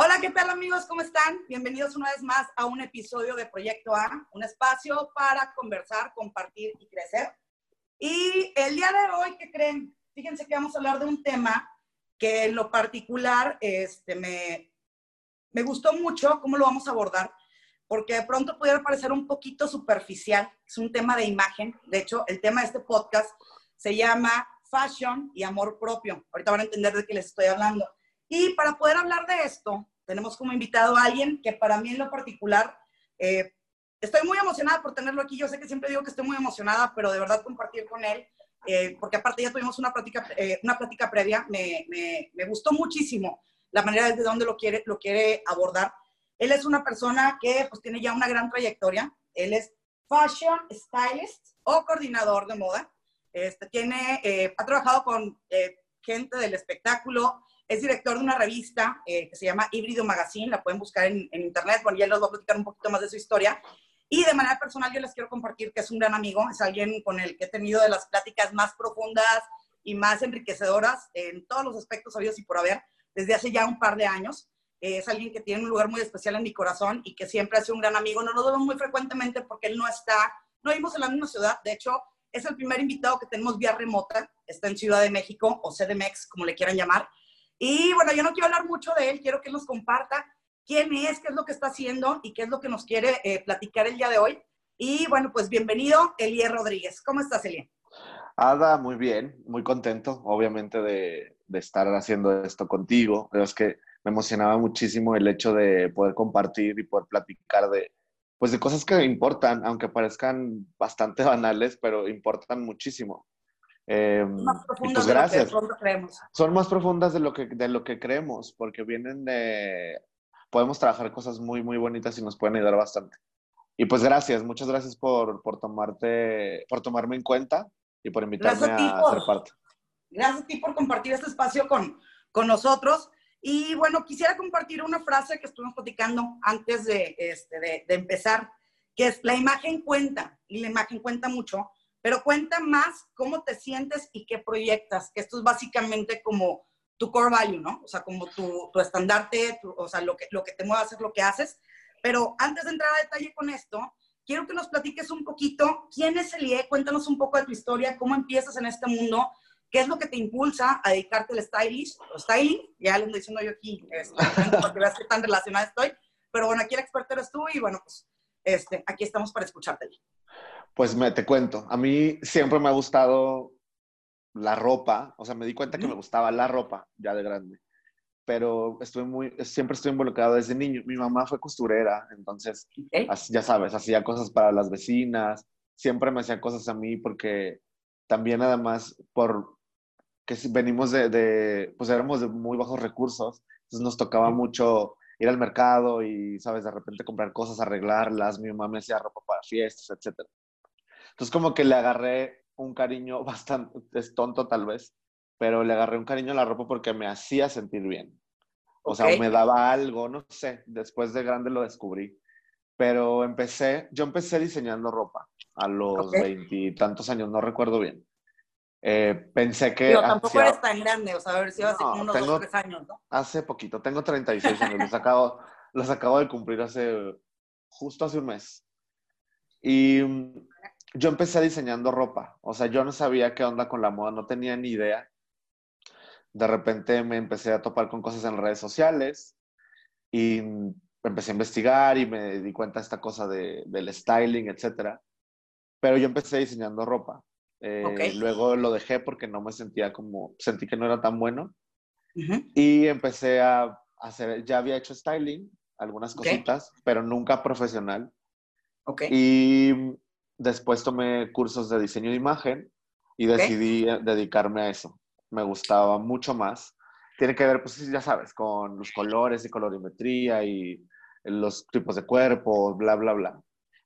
Hola, ¿qué tal amigos? ¿Cómo están? Bienvenidos una vez más a un episodio de Proyecto A, un espacio para conversar, compartir y crecer. Y el día de hoy, ¿qué creen? Fíjense que vamos a hablar de un tema que en lo particular este, me, me gustó mucho cómo lo vamos a abordar, porque de pronto pudiera parecer un poquito superficial. Es un tema de imagen. De hecho, el tema de este podcast se llama Fashion y Amor Propio. Ahorita van a entender de qué les estoy hablando. Y para poder hablar de esto, tenemos como invitado a alguien que para mí en lo particular, eh, estoy muy emocionada por tenerlo aquí. Yo sé que siempre digo que estoy muy emocionada, pero de verdad compartir con él, eh, porque aparte ya tuvimos una plática, eh, una plática previa, me, me, gustó muchísimo la manera desde donde lo quiere, lo quiere abordar. Él es una persona que pues tiene ya una gran trayectoria. Él es fashion stylist o coordinador de moda. Este, tiene, ha trabajado con gente del espectáculo, es director de una revista eh, que se llama Híbrido Magazine, la pueden buscar en, internet, bueno, ya les voy a platicar un poquito más de su historia. Y de manera personal yo les quiero compartir que es un gran amigo, es alguien con el que he tenido de las pláticas más profundas y más enriquecedoras en todos los aspectos sabidos y por haber, desde hace ya un par de años. Eh, es alguien que tiene un lugar muy especial en mi corazón y que siempre ha sido un gran amigo. No nos vemos muy frecuentemente porque él no está, no vivimos en la misma ciudad. De hecho, es el primer invitado que tenemos vía remota. Está en Ciudad de México o CDMX, como le quieran llamar. Y bueno, yo no quiero hablar mucho de él, quiero que nos comparta quién es, qué es lo que está haciendo y qué es lo que nos quiere eh, platicar el día de hoy. Y bueno, pues bienvenido, Elier Rodríguez. ¿Cómo estás, Elier? Ada, muy bien, muy contento, obviamente, de, de estar haciendo esto contigo. Pero es que me emocionaba muchísimo el hecho de poder compartir y poder platicar de, pues de cosas que importan, aunque parezcan bastante banales, pero importan muchísimo. Eh, más profundas pues gracias. de lo que creemos. Son más profundas de lo, que, de lo que creemos, porque vienen de... Podemos trabajar cosas muy, muy bonitas y nos pueden ayudar bastante. Y pues gracias, muchas gracias por, por tomarte, por tomarme en cuenta y por invitarme a, a, ser parte. Gracias a ti por compartir este espacio con, con nosotros. Y bueno, quisiera compartir una frase que estuvimos platicando antes de, este, de, de empezar, que es la imagen cuenta, y la imagen cuenta mucho, pero cuenta más cómo te sientes y qué proyectas, que esto es básicamente como tu core value, ¿no? O sea, como tu, tu estandarte, o sea, lo que, lo que te mueve a hacer lo que haces. Pero antes de entrar a detalle con esto, quiero que nos platiques un poquito quién es Elie, cuéntanos un poco de tu historia, cómo empiezas en este mundo, qué es lo que te impulsa a dedicarte al stylish, o styling, ya lo estoy diciendo yo aquí, este, porque veas qué tan relacionada estoy, pero bueno, aquí el experto eres tú y bueno, pues este, aquí estamos para escucharte. Pues me te cuento, a mí siempre me ha gustado la ropa, o sea, me di cuenta que me gustaba la ropa ya de grande, pero estoy muy, siempre estoy involucrado desde niño. Mi mamá fue costurera, entonces, ya sabes, hacía cosas para las vecinas, siempre me hacía cosas a mí porque también además por que venimos de, de pues éramos de muy bajos recursos, entonces nos tocaba mucho ir al mercado y, sabes, de repente comprar cosas, arreglarlas, mi mamá me hacía ropa para fiestas, etcétera. Entonces como que le agarré un cariño bastante, es tonto tal vez, pero le agarré un cariño a la ropa porque me hacía sentir bien. O sea, me daba algo, no sé, después de grande lo descubrí. Pero empecé, yo empecé diseñando ropa a los veintitantos años, no recuerdo bien. Eh, pensé que... Pero tampoco eres tan grande, o sea, a ver si hace como unos tengo, dos, tres años, ¿no? Hace poquito, tengo 36 años, los, acabo, los acabo de cumplir hace, justo hace un mes. Y yo empecé diseñando ropa, o sea, yo no sabía qué onda con la moda, no tenía ni idea. De repente me empecé a topar con cosas en redes sociales y empecé a investigar y me di cuenta de esta cosa de, del styling, etc. Pero yo empecé diseñando ropa. Eh, luego lo dejé porque no me sentía como, sentí que no era tan bueno. Y empecé a hacer, ya había hecho styling, algunas cositas, pero nunca profesional. Okay. Y Después tomé cursos de diseño de imagen y decidí eh, dedicarme a eso. Me gustaba mucho más. Tiene que ver, pues ya sabes, con los colores y colorimetría y los tipos de cuerpo, bla, bla, bla.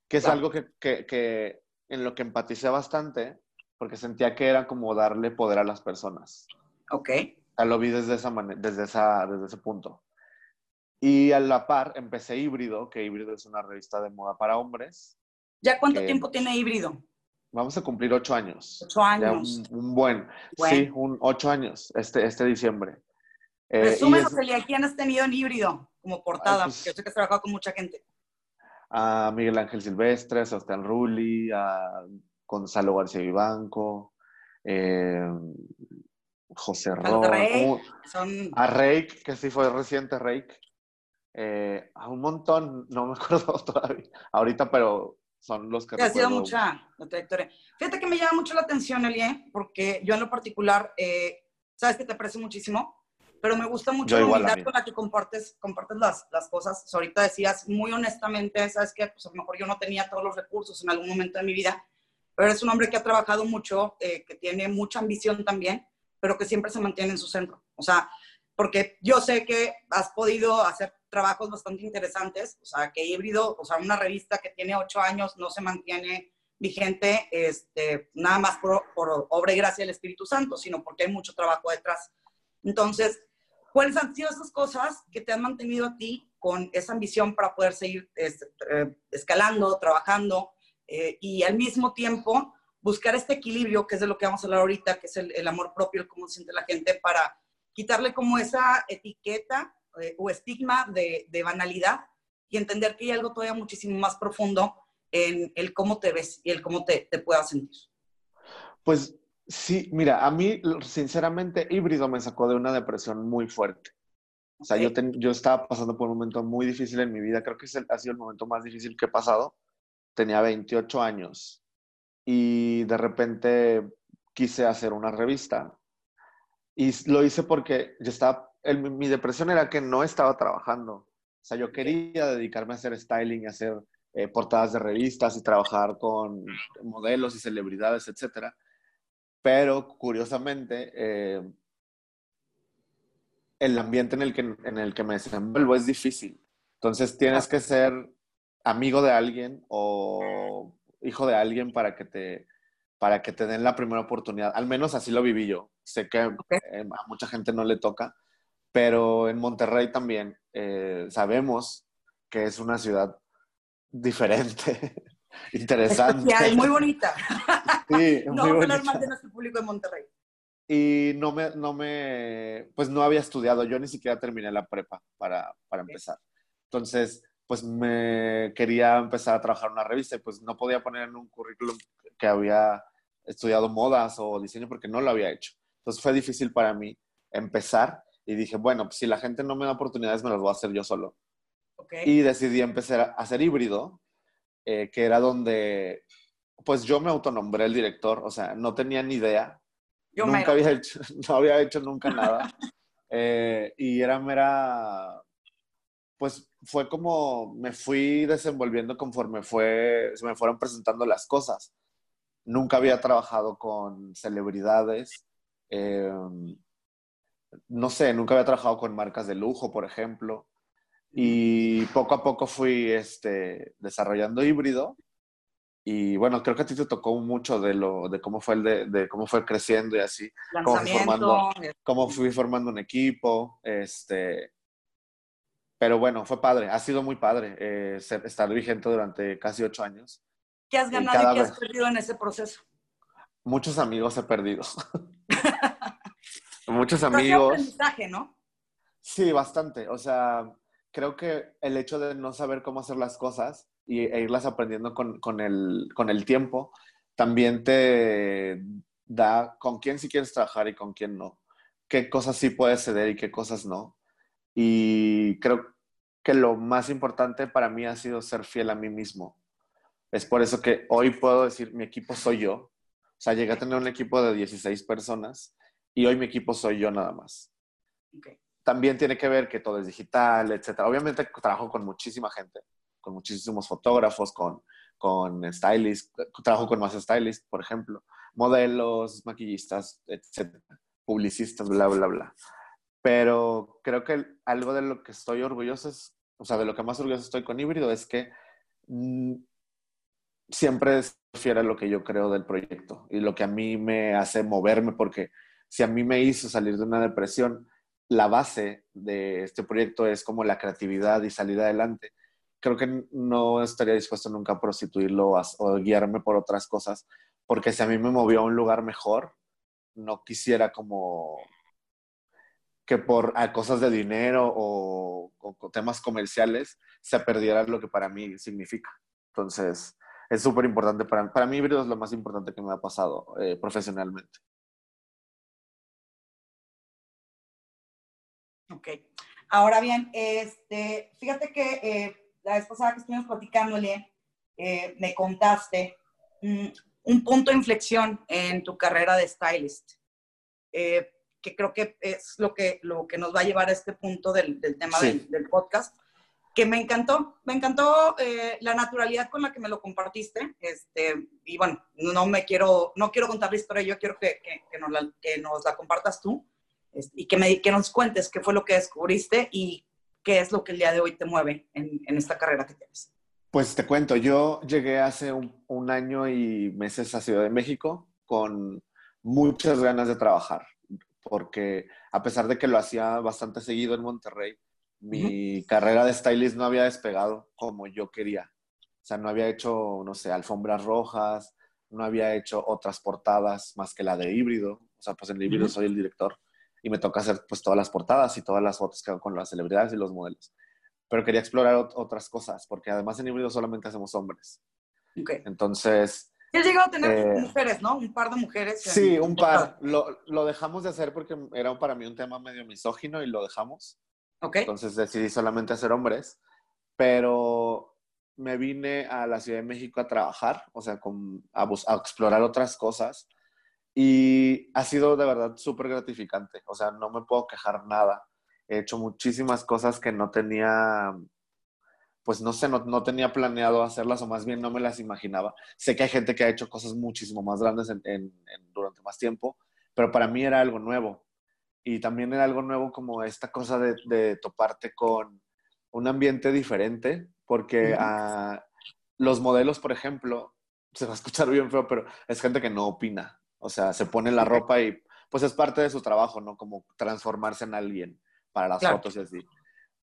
Que es algo que, que, que, en lo que empaticé bastante porque sentía que era como darle poder a las personas. Ok. lo vi desde, esa desde, esa, desde ese punto. Y a la par empecé Híbrido, que Híbrido es una revista de moda para hombres, ¿Ya cuánto tiempo tiene híbrido? Vamos a cumplir ocho años. Ocho años. un, buen, Sí, un ocho años este, este diciembre. Eh, Resúmenos, es, Elia, ¿quién has tenido en híbrido? como portada? Pues, yo sé que has trabajado con mucha gente. A Miguel Ángel Silvestre, a Sebastián Rulli, a Gonzalo García Vivanco, eh, José Ro, a Reik, que sí fue reciente Reik, eh, a un montón, no me acuerdo todavía ahorita, pero son los que... Ha sido mucha la trayectoria. Fíjate que me llama mucho la atención, Elie, porque yo en lo particular, eh, sabes que te aprecio muchísimo, pero me gusta mucho la humildad con la que compartes, compartes las, las cosas. ahorita decías muy honestamente, sabes que pues a lo mejor yo no tenía todos los recursos en algún momento de mi vida, pero eres un hombre que ha trabajado mucho, eh, que tiene mucha ambición también, pero que siempre se mantiene en su centro. O sea, porque yo sé que has podido hacer trabajos bastante interesantes, o sea, que híbrido, o sea, una revista que tiene ocho años no se mantiene vigente, este, nada más por, por obra y gracia del Espíritu Santo, sino porque hay mucho trabajo detrás. Entonces, ¿cuáles han sido esas cosas que te han mantenido a ti con esa ambición para poder seguir este, eh, escalando, trabajando eh, y al mismo tiempo buscar este equilibrio, que es de lo que vamos a hablar ahorita, que es el, amor propio, el cómo se siente la gente, para quitarle como esa etiqueta eh, o estigma de, banalidad y entender que hay algo todavía muchísimo más profundo en el cómo te ves y el cómo te, te puedas sentir. Pues sí, mira, a mí sinceramente híbrido me sacó de una depresión muy fuerte. O sea, yo, yo estaba pasando por un momento muy difícil en mi vida, creo que ha sido el momento más difícil que he pasado. Tenía 28 años y de repente quise hacer una revista. Y lo hice porque yo estaba, mi depresión era que no estaba trabajando. O sea, yo quería dedicarme a hacer styling, a hacer eh, portadas de revistas y trabajar con modelos y celebridades, etc. Pero curiosamente, eh, el ambiente en el, que, en el que me desenvuelvo es difícil. Entonces tienes que ser amigo de alguien o hijo de alguien para que te, para que te den la primera oportunidad. Al menos así lo viví yo. Sé que eh, a mucha gente no le toca, pero en Monterrey también eh, sabemos que es una ciudad diferente, interesante. y muy bonita. Sí, no muy hablar mal de nuestro público de Monterrey. Y no me, no me, pues no había estudiado, yo ni siquiera terminé la prepa para, para empezar. Entonces, pues me quería empezar a trabajar en una revista y pues no podía poner en un currículum que había estudiado modas o diseño porque no lo había hecho. Entonces fue difícil para mí empezar y dije, bueno, pues si la gente no me da oportunidades, me las voy a hacer yo solo. Y decidí empezar a hacer híbrido, eh, que era donde, pues yo me autonombré el director, o sea, no tenía ni idea. Yo nunca había hecho, no había hecho nunca nada. Eh, y era mera pues fue como me fui desenvolviendo conforme fue, se me fueron presentando las cosas. Nunca había trabajado con celebridades. Em, no sé, nunca había trabajado con marcas de lujo, por ejemplo. Y poco a poco fui este, desarrollando híbrido. Y bueno, creo que a ti te tocó mucho de lo, de cómo fue el de, de cómo fue creciendo y así. Cómo fui, formando, cómo fui formando un equipo. Este, pero bueno, fue padre, ha sido muy padre eh, estar vigente durante casi ocho años. ¿Qué has ganado y, qué has perdido en ese proceso? Muchos amigos he perdido. Muchos amigos. aprendizaje, ¿no? Sí, bastante. O sea, creo que el hecho de no saber cómo hacer las cosas y, e irlas aprendiendo con, con, el, con el tiempo también te da con quién sí quieres trabajar y con quién no. Qué cosas sí puedes ceder y qué cosas no. Y creo que lo más importante para mí ha sido ser fiel a mí mismo. Es por eso que hoy puedo decir, mi equipo soy yo. O sea, llegué a tener un equipo de 16 personas y hoy mi equipo soy yo nada más. También tiene que ver que todo es digital, etc. Obviamente trabajo con muchísima gente, con muchísimos fotógrafos, con, con stylists, trabajo con más stylists, por ejemplo, modelos, maquillistas, etc. Publicistas, bla, bla, bla. Pero creo que algo de lo que estoy orgulloso es, o sea, de lo que más orgulloso estoy con híbrido es que mm, siempre es fiel a lo que yo creo del proyecto y lo que a mí me hace moverme, porque si a mí me hizo salir de una depresión, la base de este proyecto es como la creatividad y salir adelante. Creo que no estaría dispuesto nunca a prostituirlo o guiarme por otras cosas, porque si a mí me movió a un lugar mejor, no quisiera como que por cosas de dinero o, temas comerciales se perdiera lo que para mí significa. Entonces, es súper importante para, para mí, híbrido es lo más importante que me ha pasado eh, profesionalmente. Ok. Ahora bien, este, fíjate que eh, la vez pasada que estuvimos platicándole, eh, me contaste mm, un punto de inflexión en tu carrera de stylist, eh, que creo que es lo que, lo que nos va a llevar a este punto del, tema del, podcast, que me encantó, me encantó la naturalidad con la que me lo compartiste, este, y bueno, no me quiero, no quiero contar la historia, yo quiero que, que, nos, la, que nos la compartas tú, y que, me, que nos cuentes qué fue lo que descubriste y qué es lo que el día de hoy te mueve en, en esta carrera que tienes. Pues te cuento, yo llegué hace un, un, año y meses a Ciudad de México con muchas ganas de trabajar, porque a pesar de que lo hacía bastante seguido en Monterrey, mi carrera de stylist no había despegado como yo quería. O sea, no había hecho, no sé, alfombras rojas, no había hecho otras portadas más que la de híbrido. O sea, pues en el híbrido soy el director y me toca hacer pues todas las portadas y todas las fotos que hago con las celebridades y los modelos. Pero quería explorar otras cosas, porque además en híbrido solamente hacemos hombres. Okay. Entonces... He llegado a tener eh, mujeres, ¿no? Un par de mujeres. Sí, un par. Lo, lo, dejamos de hacer porque era para mí un tema medio misógino y lo dejamos. Entonces decidí solamente hacer hombres. Pero me vine a la Ciudad de México a trabajar, o sea, con, a, a explorar otras cosas y ha sido de verdad súper gratificante. O sea, no me puedo quejar nada. He hecho muchísimas cosas que no tenía, pues no sé, no, tenía planeado hacerlas o más bien no me las imaginaba. Sé que hay gente que ha hecho cosas muchísimo más grandes en, durante más tiempo, pero para mí era algo nuevo. Y también era algo nuevo como esta cosa de, toparte con un ambiente diferente, porque a los modelos, por ejemplo, se va a escuchar bien feo, pero es gente que no opina. O sea, se pone la ropa y pues es parte de su trabajo, ¿no? Como transformarse en alguien para las fotos y así.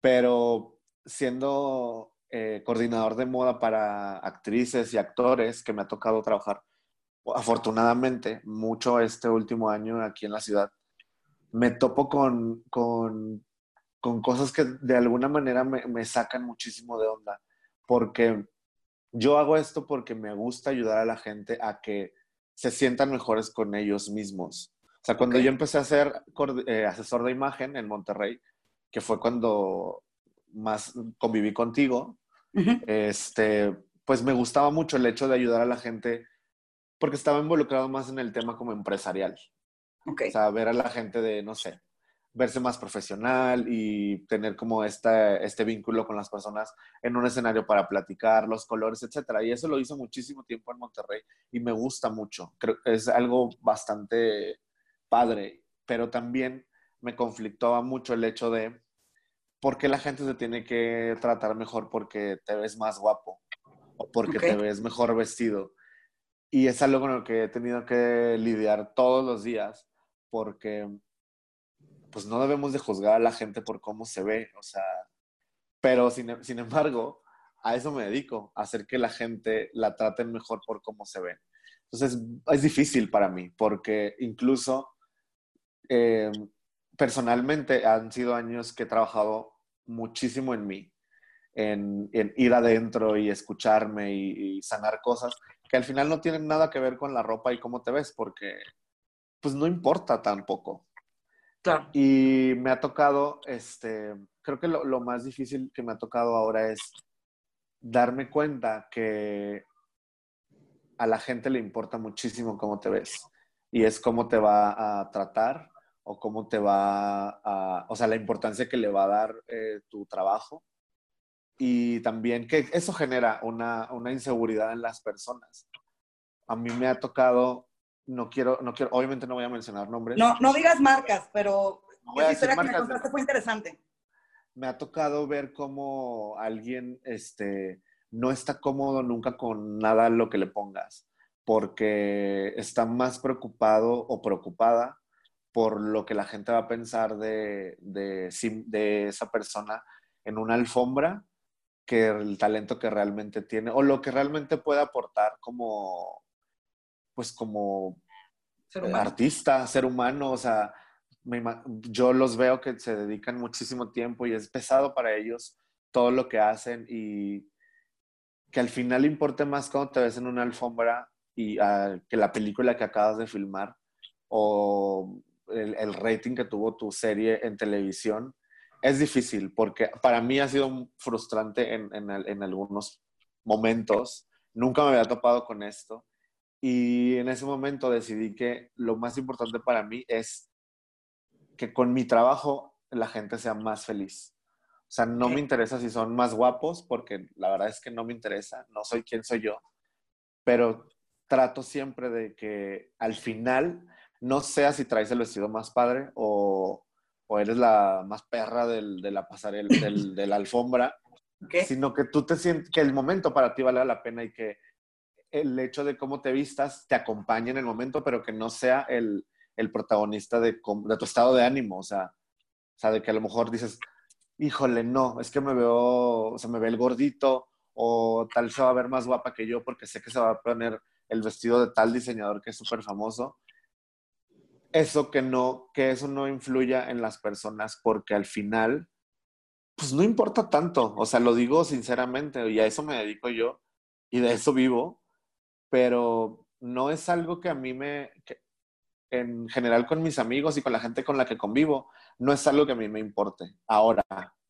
Pero siendo eh, coordinador de moda para actrices y actores que me ha tocado trabajar, afortunadamente, mucho este último año aquí en la ciudad, me topo con, con, con cosas que de alguna manera me, me sacan muchísimo de onda, porque yo hago esto porque me gusta ayudar a la gente a que se sientan mejores con ellos mismos. O sea, cuando yo empecé a ser eh, asesor de imagen en Monterrey, que fue cuando más conviví contigo, este, pues me gustaba mucho el hecho de ayudar a la gente porque estaba involucrado más en el tema como empresarial. Okay. O sea, ver a la gente de, no sé, verse más profesional y tener como este, este vínculo con las personas en un escenario para platicar, los colores, etcétera. Y eso lo hice muchísimo tiempo en Monterrey y me gusta mucho. Creo que es algo bastante padre, pero también me conflictaba mucho el hecho de por qué la gente se tiene que tratar mejor porque te ves más guapo o porque te ves mejor vestido. Y es algo con lo que he tenido que lidiar todos los días porque pues no debemos de juzgar a la gente por cómo se ve, o sea, pero sin, embargo, a eso me dedico, a hacer que la gente la traten mejor por cómo se ven. Entonces, es difícil para mí, porque incluso eh, personalmente han sido años que he trabajado muchísimo en mí, en, ir adentro y escucharme y, y, sanar cosas que al final no tienen nada que ver con la ropa y cómo te ves, porque pues no importa tampoco. Y me ha tocado, este, creo que lo, más difícil que me ha tocado ahora es darme cuenta que a la gente le importa muchísimo cómo te ves y es cómo te va a tratar o cómo te va a, o sea, la importancia que le va a dar eh, tu trabajo y también que eso genera una, una inseguridad en las personas. A mí me ha tocado no quiero, no quiero, obviamente no voy a mencionar nombres. No, no digas marcas, pero esa historia que me contaste fue interesante. Me ha tocado ver cómo alguien este, no está cómodo nunca con nada lo que le pongas, porque está más preocupado o preocupada por lo que la gente va a pensar de, de, de esa persona en una alfombra que el talento que realmente tiene o lo que realmente puede aportar como pues como artista, ser humano, o sea, yo los veo que se dedican muchísimo tiempo y es pesado para ellos todo lo que hacen y que al final importe más cuando te ves en una alfombra y ah, que la película que acabas de filmar o el, rating que tuvo tu serie en televisión, es difícil porque para mí ha sido frustrante en, en, algunos momentos. Nunca me había topado con esto. Y en ese momento decidí que lo más importante para mí es que con mi trabajo la gente sea más feliz. O sea, no me interesa si son más guapos, porque la verdad es que no me interesa, no soy quien soy yo, pero trato siempre de que al final no sea si traes el vestido más padre o, eres la más perra del, de la pasarela, del, de la alfombra, sino que tú te sientes que el momento para ti vale la pena y que el hecho de cómo te vistas te acompañe en el momento, pero que no sea el, el protagonista de, de, tu estado de ánimo, o sea, o sea, de que a lo mejor dices, híjole, no, es que me veo, o sea, me ve el gordito, o tal se va a ver más guapa que yo porque sé que se va a poner el vestido de tal diseñador que es súper famoso eso que no, que eso no influya en las personas porque al final, pues no importa tanto, o sea, lo digo sinceramente y a eso me dedico yo y de eso vivo, pero no es algo que a mí me, en general con mis amigos y con la gente con la que convivo, no es algo que a mí me importe. Ahora,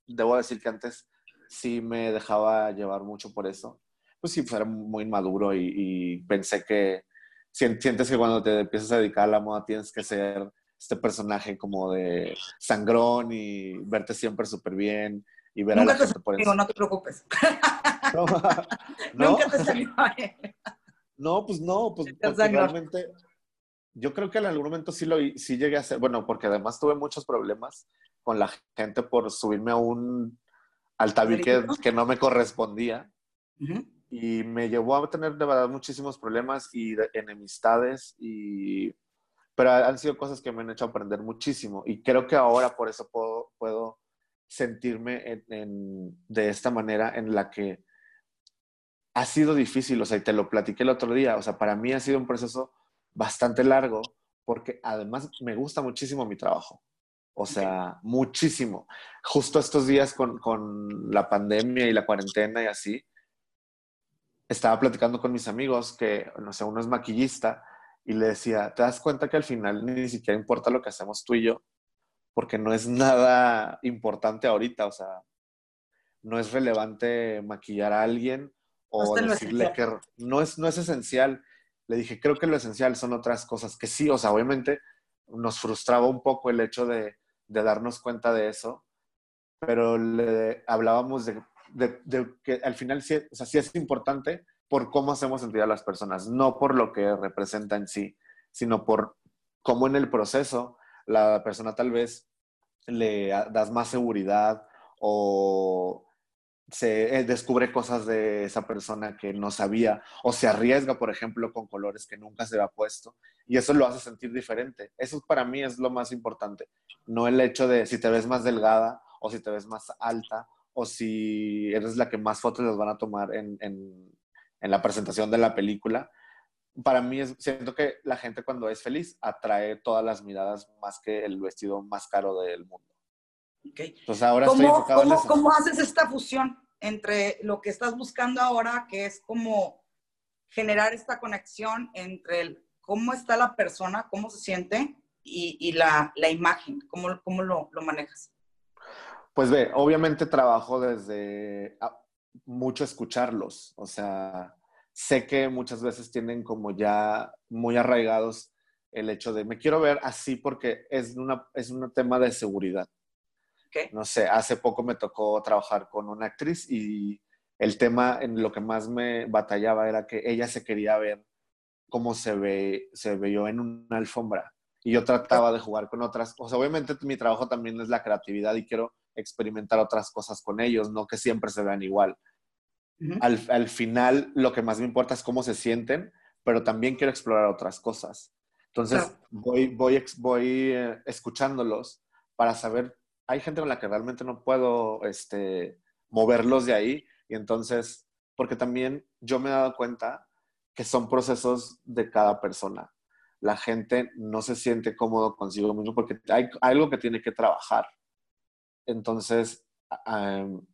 debo decir que antes sí me dejaba llevar mucho por eso, pues sí, fuera muy maduro y pensé que sientes que cuando te empiezas a dedicar a la moda tienes que ser este personaje como de sangrón y verte siempre súper bien y ver Nunca a la gente por eso. No te preocupes. No, Nunca te salió No, pues no, pues realmente yo creo que en algún momento sí lo sí llegué a hacer, bueno, porque además tuve muchos problemas con la gente por subirme a un al tabique que no me correspondía y me llevó a tener de verdad muchísimos problemas y enemistades y pero han sido cosas que me han hecho aprender muchísimo y creo que ahora por eso puedo, puedo sentirme en, de esta manera en la que ha sido difícil, o sea, y te lo platiqué el otro día, o sea, para mí ha sido un proceso bastante largo porque además me gusta muchísimo mi trabajo, o sea, muchísimo. Justo estos días con, con la pandemia y la cuarentena y así, estaba platicando con mis amigos que, no sé, uno es maquillista y le decía, ¿te das cuenta que al final ni siquiera importa lo que hacemos tú y yo? Porque no es nada importante ahorita, o sea, no es relevante maquillar a alguien o decirle que no es, no es esencial. Le dije, creo que lo esencial son otras cosas que sí, o sea, obviamente nos frustraba un poco el hecho de, de darnos cuenta de eso, pero le hablábamos de de, que al final sí, o sea, sí es importante por cómo hacemos sentir a las personas, no por lo que representa en sí, sino por cómo en el proceso la persona tal vez le das más seguridad o se descubre cosas de esa persona que no sabía o se arriesga, por ejemplo, con colores que nunca se había puesto y eso lo hace sentir diferente. Eso para mí es lo más importante, no el hecho de si te ves más delgada o si te ves más alta o si eres la que más fotos les van a tomar en, en, en la presentación de la película. Para mí es, siento que la gente cuando es feliz atrae todas las miradas más que el vestido más caro del mundo. Okay. Entonces ahora estoy enfocado en eso. ¿Cómo haces esta fusión entre lo que estás buscando ahora, que es como generar esta conexión entre el, cómo está la persona, cómo se siente y, y la, la, imagen? ¿Cómo, cómo lo, lo manejas? Pues ve, obviamente trabajo desde ah, mucho escucharlos, o sea, sé que muchas veces tienen como ya muy arraigados el hecho de me quiero ver así porque es, una, es un tema de seguridad. No sé, hace poco me tocó trabajar con una actriz y el tema en lo que más me batallaba era que ella se quería ver como se ve, se vio en una alfombra. Y yo trataba de jugar con otras. O sea, obviamente mi trabajo también es la creatividad y quiero experimentar otras cosas con ellos, no que siempre se vean igual. al, final, lo que más me importa es cómo se sienten, pero también quiero explorar otras cosas. Entonces, voy, voy, voy eh, escuchándolos para saber, hay gente con la que realmente no puedo este, moverlos de ahí, y entonces, porque también yo me he dado cuenta que son procesos de cada persona. la gente no se siente cómodo consigo mismo porque hay algo que tiene que trabajar. Entonces,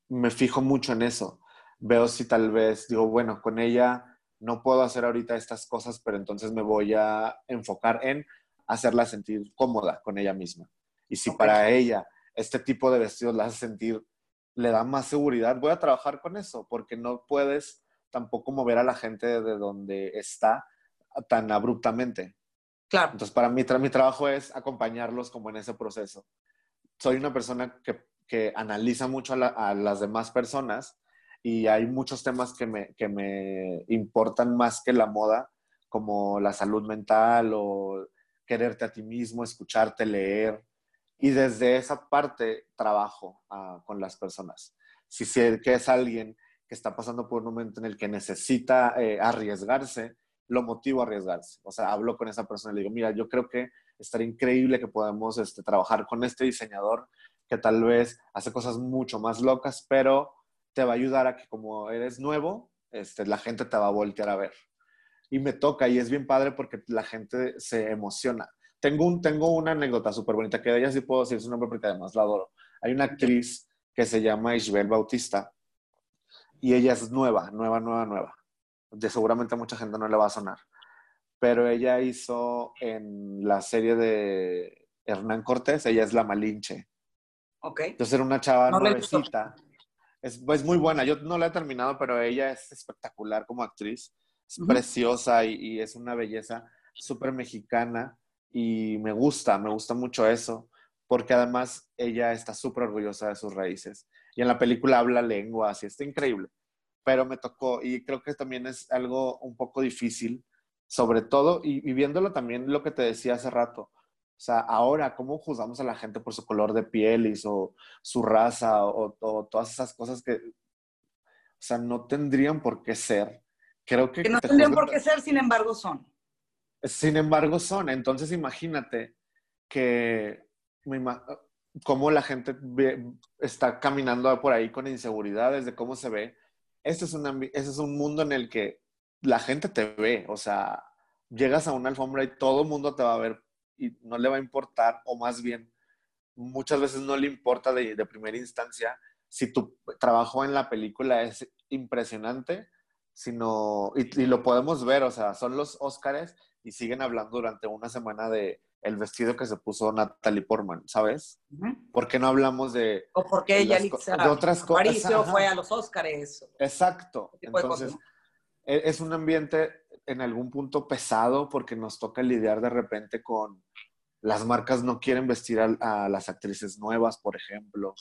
me fijo mucho en eso. Veo si tal vez digo, bueno, con ella no puedo hacer ahorita estas cosas, pero entonces me voy a enfocar en hacerla sentir cómoda con ella misma. Y si para ella este tipo de vestidos la hace sentir, le da más seguridad, voy a trabajar con eso, porque no puedes tampoco mover a la gente de donde está tan abruptamente. Claro. Entonces, para mí, mi trabajo es acompañarlos como en ese proceso. Soy una persona que, que analiza mucho a, a, las demás personas y hay muchos temas que me, que me importan más que la moda, como la salud mental o quererte a ti mismo, escucharte, leer. Y desde esa parte trabajo uh, con las personas. Si sé que es alguien que está pasando por un momento en el que necesita eh, arriesgarse, lo motivo a arriesgarse. O sea, hablo con esa persona y le digo, mira, yo creo que estaría increíble que podamos este, trabajar con este diseñador que tal vez hace cosas mucho más locas, pero te va a ayudar a que como eres nuevo, este, la gente te va a voltear a ver. Y me toca y es bien padre porque la gente se emociona. Tengo, un, tengo una anécdota súper bonita que de ella sí puedo decir su nombre porque además la adoro. Hay una actriz que se llama Isabel Bautista y ella es nueva, nueva, nueva, nueva de seguramente a mucha gente no le va a sonar. Pero ella hizo en la serie de Hernán Cortés, ella es la Malinche. Ok. Entonces era una chava nuevecita. Es, es, muy buena. Yo no la he terminado, pero ella es espectacular como actriz. Es uh -huh. preciosa y, y, es una belleza súper mexicana. Y me gusta, me gusta mucho eso. Porque además ella está súper orgullosa de sus raíces. Y en la película habla lenguas y está increíble pero me tocó y creo que también es algo un poco difícil, sobre todo, y, y viéndolo también lo que te decía hace rato, o sea, ahora, ¿cómo juzgamos a la gente por su color de piel y su, su raza o, o, todas esas cosas que, o sea, no tendrían por qué ser? Creo que... Que no tendrían por qué ser, sin embargo, son. Sin embargo, son. Entonces, imagínate que, cómo la gente ve, está caminando por ahí con inseguridades de cómo se ve este es, una, este es un mundo en el que la gente te ve, o sea, llegas a una alfombra y todo el mundo te va a ver y no le va a importar, o más bien, muchas veces no le importa de, de primera instancia si tu trabajo en la película es impresionante, sino, y, y, lo podemos ver, o sea, son los Óscares y siguen hablando durante una semana de el vestido que se puso Natalie Portman, ¿sabes? Uh -huh. ¿Por qué no hablamos de... O porque ella, de, otras cosas. Fue a los Óscares. Exacto. Entonces, e, es un ambiente en algún punto pesado porque nos toca lidiar de repente con las marcas no quieren vestir a, a las actrices nuevas, por ejemplo,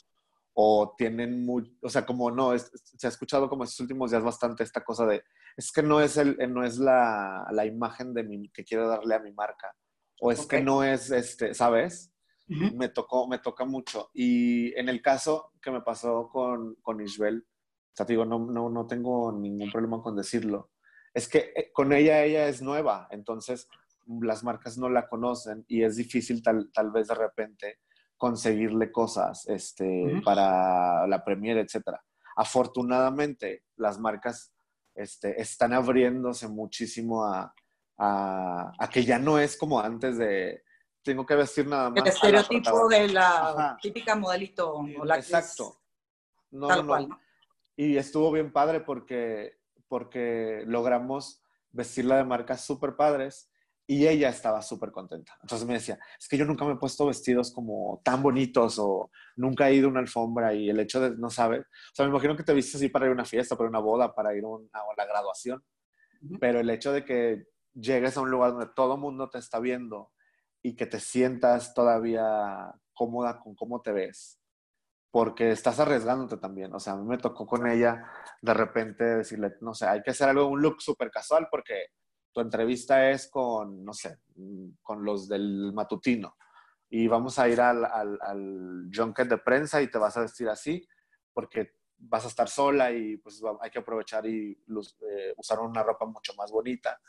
o tienen muy, o sea, como no, es, se ha escuchado como estos últimos días bastante esta cosa de, es que no es, el, no es la, la imagen de mi, que quiero darle a mi marca, o es okay. que no es, este, ¿sabes? Uh -huh. Me tocó, me toca mucho. Y en el caso que me pasó con, con Isabel, o sea, te digo, no, no, no tengo ningún problema con decirlo. Es que eh, con ella, ella es nueva, entonces las marcas no la conocen y es difícil tal, tal vez de repente conseguirle cosas este, uh -huh. para la premiere, etcétera. Afortunadamente, las marcas este, están abriéndose muchísimo a, a, a, que ya no es como antes de tengo que vestir nada más. El estereotipo la de la Ajá. típica modelito. O la Exacto. No, Tal no, cual, ¿no? Y estuvo bien padre porque, porque logramos vestirla de marcas súper padres y ella estaba súper contenta. Entonces me decía, es que yo nunca me he puesto vestidos como tan bonitos o nunca he ido a una alfombra y el hecho de, no sabes, o sea, me imagino que te vistes así para ir a una fiesta, para una boda, para ir a, una, a la graduación, uh -huh. pero el hecho de que llegues a un lugar donde todo el mundo te está viendo y que te sientas todavía cómoda con cómo te ves, porque estás arriesgándote también. O sea, a mí me tocó con ella de repente decirle, no sé, hay que hacer algo, un look súper casual porque tu entrevista es con, no sé, con los del matutino y vamos a ir al, al, al junket de prensa y te vas a vestir así porque vas a estar sola y pues hay que aprovechar y eh, usar una ropa mucho más bonita.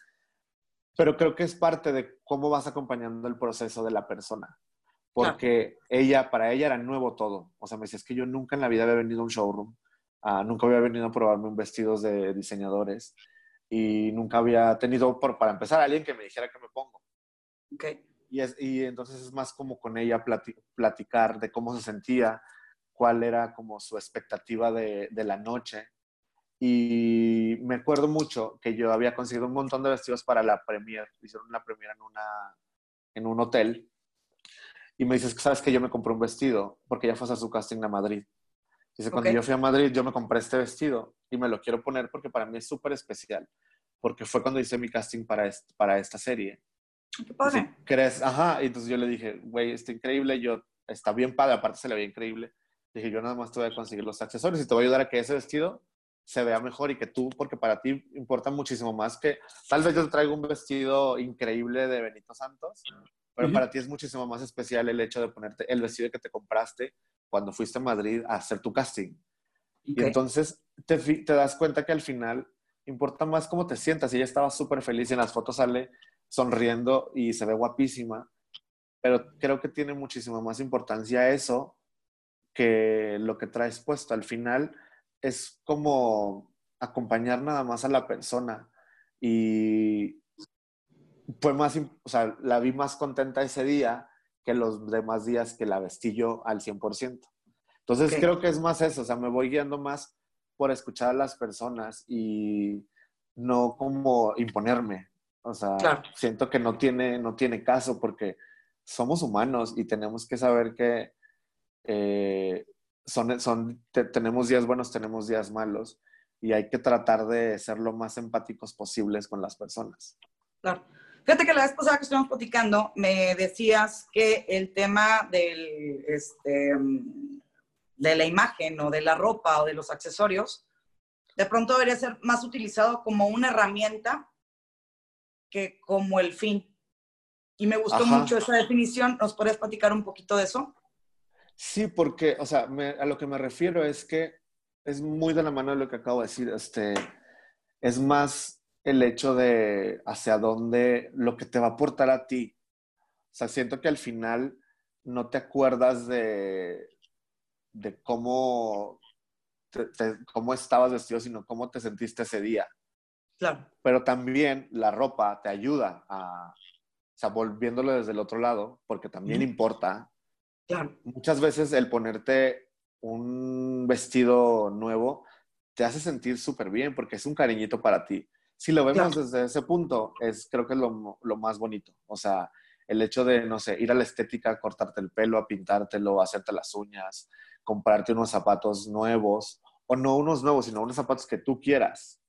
Pero creo que es parte de cómo vas acompañando el proceso de la persona. Porque claro. ella, para ella era nuevo todo. O sea, me decía, es que yo nunca en la vida había venido a un showroom, uh, nunca había venido a probarme un vestidos de diseñadores y nunca había tenido, por, para empezar, alguien que me dijera que me pongo. Okay. Y, es, y entonces es más como con ella platicar de cómo se sentía, cuál era como su expectativa de, de la noche. Y me acuerdo mucho que yo había conseguido un montón de vestidos para la premier. Hicieron la premier en, una, en un hotel. Y me dices, ¿sabes que Yo me compré un vestido porque ya fue a su casting a Madrid. Dice, cuando yo fui a Madrid, yo me compré este vestido y me lo quiero poner porque para mí es súper especial. Porque fue cuando hice mi casting para, para esta serie. ¿Qué pasa? ¿Crees? Ajá. Y entonces yo le dije, güey, está increíble. Yo, está bien padre, aparte se le ve increíble. Dije, yo nada más te voy a conseguir los accesorios y te voy a ayudar a que ese vestido se vea mejor y que tú, porque para ti importa muchísimo más que tal vez yo te traigo un vestido increíble de Benito Santos, pero para ti es muchísimo más especial el hecho de ponerte el vestido que te compraste cuando fuiste a Madrid a hacer tu casting. Y entonces te, te, das cuenta que al final importa más cómo te sientas. Ella estaba súper feliz y en las fotos sale sonriendo y se ve guapísima. Pero creo que tiene muchísima más importancia eso que lo que traes puesto. Al final es como acompañar nada más a la persona. Y fue más, o sea, la vi más contenta ese día que los demás días que la vestí yo al 100%. Entonces creo que es más eso, o sea, me voy guiando más por escuchar a las personas y no como imponerme. O sea, siento que no tiene, no tiene caso porque somos humanos y tenemos que saber que eh, son, son, tenemos días buenos, tenemos días malos y hay que tratar de ser lo más empáticos posibles con las personas. Claro. Fíjate que la vez pasada que estuvimos platicando, me decías que el tema del, este, de la imagen o de la ropa o de los accesorios, de pronto debería ser más utilizado como una herramienta que como el fin. Y me gustó mucho esa definición. ¿Nos podrías platicar un poquito de eso? Sí, porque, o sea, a lo que me refiero es que es muy de la mano de lo que acabo de decir. Este, es más el hecho de hacia dónde, lo que te va a aportar a ti. O sea, siento que al final no te acuerdas de, de cómo, cómo estabas vestido, sino cómo te sentiste ese día. Claro. Pero también la ropa te ayuda a, o sea, volviéndolo desde el otro lado, porque también importa Muchas veces el ponerte un vestido nuevo te hace sentir súper bien porque es un cariñito para ti. Si lo vemos desde ese punto, es creo que es lo, lo, más bonito. O sea, el hecho de, no sé, ir a la estética, cortarte el pelo, a pintártelo, hacerte las uñas, comprarte unos zapatos nuevos, o no unos nuevos, sino unos zapatos que tú quieras.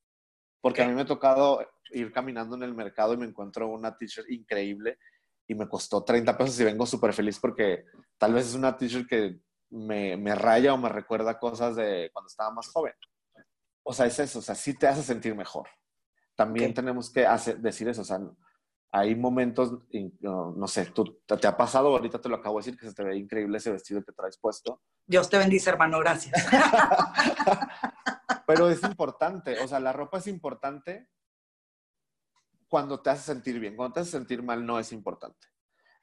Porque a mí me ha tocado ir caminando en el mercado y me encuentro una t-shirt increíble y me costó 30 pesos y vengo súper feliz porque tal vez es una t-shirt que me, me, raya o me recuerda cosas de cuando estaba más joven. O sea, es eso, o sea, sí te hace sentir mejor. También tenemos que hacer, decir eso, o sea, hay momentos, no, sé, tú, te, ha pasado, ahorita te lo acabo de decir, que se te ve increíble ese vestido que traes puesto. Dios te bendice, hermano, gracias. Pero es importante, o sea, la ropa es importante cuando te hace sentir bien. Cuando te hace sentir mal no es importante.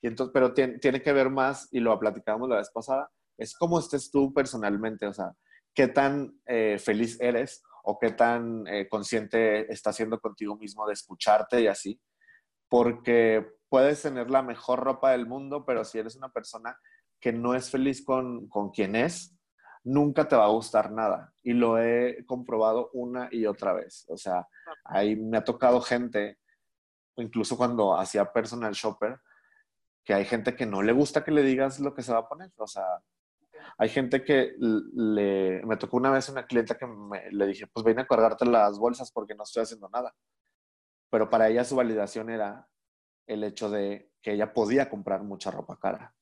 Y entonces, pero tiene, tiene que ver más, y lo platicábamos la vez pasada, es cómo estés tú personalmente, o sea, qué tan eh, feliz eres o qué tan eh, consciente estás siendo contigo mismo de escucharte y así. Porque puedes tener la mejor ropa del mundo, pero si eres una persona que no es feliz con, con quien es, nunca te va a gustar nada. Y lo he comprobado una y otra vez. O sea, ahí me ha tocado gente incluso cuando hacía personal shopper, que hay gente que no le gusta que le digas lo que se va a poner. O sea, hay gente que le, me tocó una vez una clienta que le dije, pues ven a cargarte las bolsas porque no estoy haciendo nada. Pero para ella su validación era el hecho de que ella podía comprar mucha ropa cara.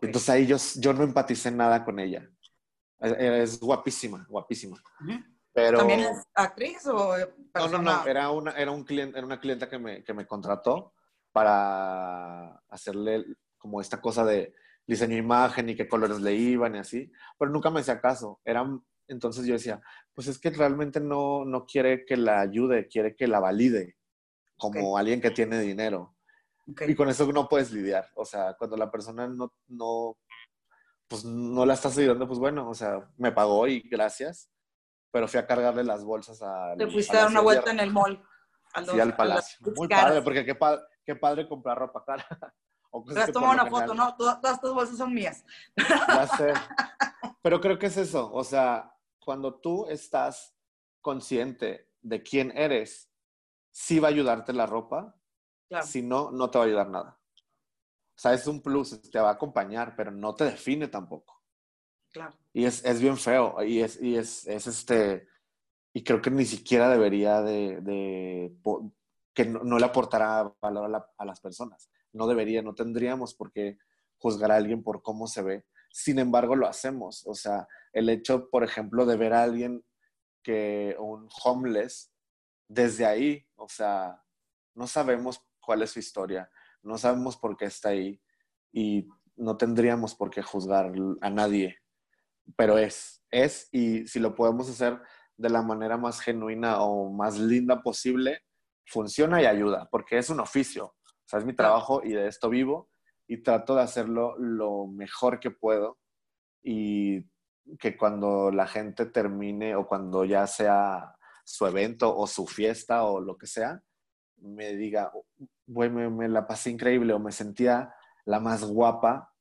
Entonces ahí yo, yo no empaticé nada con ella. Es, guapísima, guapísima. Pero, ¿También es actriz o No, no, no, era una, era un cliente, era una clienta que me, que me contrató para hacerle como esta cosa de diseño imagen y qué colores le iban y así, pero nunca me hacía caso. Eran, entonces yo decía, pues es que realmente no, no quiere que la ayude, quiere que la valide como alguien que tiene dinero. Y con eso no puedes lidiar. O sea, cuando la persona no, no, pues no la estás ayudando, pues bueno, o sea, me pagó y gracias pero fui a cargarle las bolsas a... Te fuiste a dar una vuelta en el mall. sí, al palacio. Muy padre, porque qué padre, qué padre comprar ropa cara. o cosas toma una foto, ¿no? Todas, todas tus bolsas son mías. Ya sé. Pero creo que es eso. O sea, cuando tú estás consciente de quién eres, sí va a ayudarte la ropa. Si no, no te va a ayudar nada. O sea, es un plus, te va a acompañar, pero no te define tampoco. Claro. Y es, es bien feo. Y es, y es, es este. Y creo que ni siquiera debería de. de que no, le aportará valor a, a las personas. No debería, no tendríamos por qué juzgar a alguien por cómo se ve. Sin embargo, lo hacemos. O sea, el hecho, por ejemplo, de ver a alguien que un homeless, desde ahí, o sea, no sabemos cuál es su historia, no sabemos por qué está ahí y no tendríamos por qué juzgar a nadie, pero es, es y si lo podemos hacer de la manera más genuina o más linda posible, funciona y ayuda, porque es un oficio, sea, es mi trabajo y de esto vivo y trato de hacerlo lo mejor que puedo y que cuando la gente termine o cuando ya sea su evento o su fiesta o lo que sea, me diga, güey, me, la pasé increíble o me sentía la más guapa,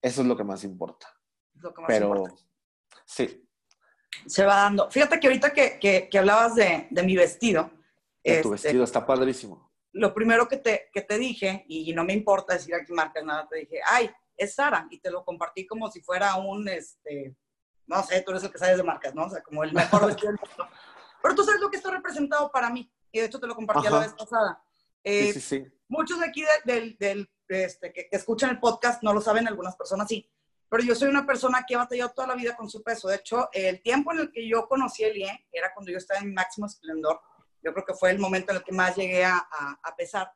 eso es lo que más importa. Lo que más Pero importa. sí. Se va dando. Fíjate que ahorita que, que, hablabas de, de, mi vestido. tu este, vestido está padrísimo. Lo primero que te, que te dije, y no me importa decir aquí marcas nada, te dije, ay, es Sara, y te lo compartí como si fuera un, este, no sé, tú eres el que sabes de marcas, ¿no? O sea, como el mejor vestido del mundo. Pero tú sabes lo que está representado para mí, y de hecho te lo compartí la vez pasada. sí, sí, sí. Muchos de aquí del, del este, que, escuchan el podcast no lo saben, algunas personas sí, pero yo soy una persona que ha batallado toda la vida con su peso. De hecho, el tiempo en el que yo conocí el IE era cuando yo estaba en máximo esplendor. Yo creo que fue el momento en el que más llegué a, a, pesar.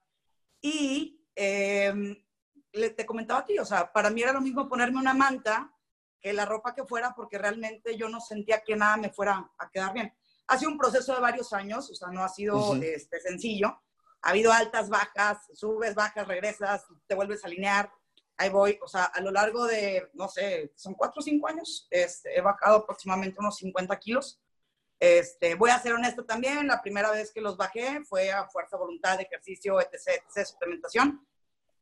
Y eh, te comentaba a ti, o sea, para mí era lo mismo ponerme una manta que la ropa que fuera, porque realmente yo no sentía que nada me fuera a quedar bien. Ha sido un proceso de varios años, o sea, no ha sido este, sencillo. Ha habido altas, bajas, subes, bajas, regresas, te vuelves a alinear. Ahí voy, o sea, a lo largo de, no sé, son cuatro o cinco años, este, he bajado aproximadamente unos 50 kilos. Este, voy a ser honesto también, la primera vez que los bajé fue a fuerza, voluntad, ejercicio, etc., etc., suplementación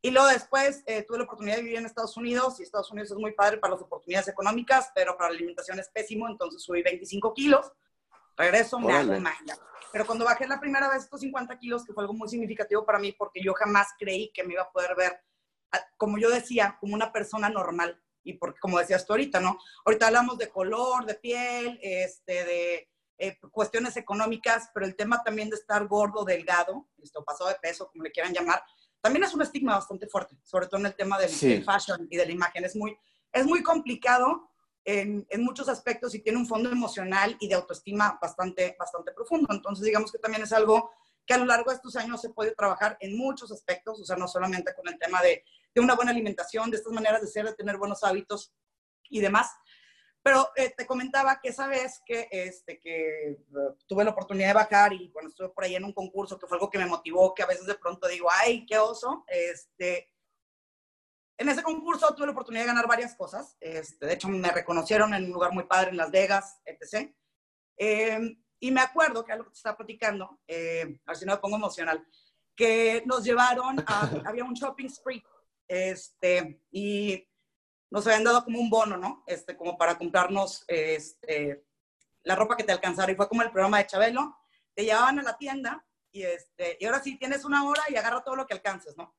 y luego después eh, tuve la oportunidad de vivir en Estados Unidos y Estados Unidos es muy padre para las oportunidades económicas, pero para la alimentación es pésimo, entonces subí 25 kilos, regreso, me hago magia. Pero cuando bajé la primera vez estos 50 kilos, que fue algo muy significativo para mí, porque yo jamás creí que me iba a poder ver, como yo decía, como una persona normal. Y porque, como decías tú ahorita, ¿no? Ahorita hablamos de color, de piel, este, de eh, cuestiones económicas, pero el tema también de estar gordo, delgado, esto pasado de peso, como le quieran llamar, también es un estigma bastante fuerte, sobre todo en el tema del, fashion y de la imagen. Es muy, es muy complicado en, en, muchos aspectos y tiene un fondo emocional y de autoestima bastante, bastante profundo. Entonces, digamos que también es algo que a lo largo de estos años se puede trabajar en muchos aspectos, o sea, no solamente con el tema de, de una buena alimentación, de estas maneras de ser, de tener buenos hábitos y demás, pero eh, te comentaba que esa vez que, este, que eh, tuve la oportunidad de bajar y bueno, estuve por ahí en un concurso que fue algo que me motivó, que a veces de pronto digo, ay, qué oso. Este, en ese concurso tuve la oportunidad de ganar varias cosas. Este, de hecho, me reconocieron en un lugar muy padre en Las Vegas, etc. Em, y me acuerdo que algo que te estaba platicando, eh, a ver si no me pongo emocional, que nos llevaron a, había un shopping spree, este, y nos habían dado como un bono, ¿no? Este, como para comprarnos este, la ropa que te alcanzara. Y fue como el programa de Chabelo. Te llevaban a la tienda y, este, y ahora sí tienes una hora y agarra todo lo que alcances, ¿no?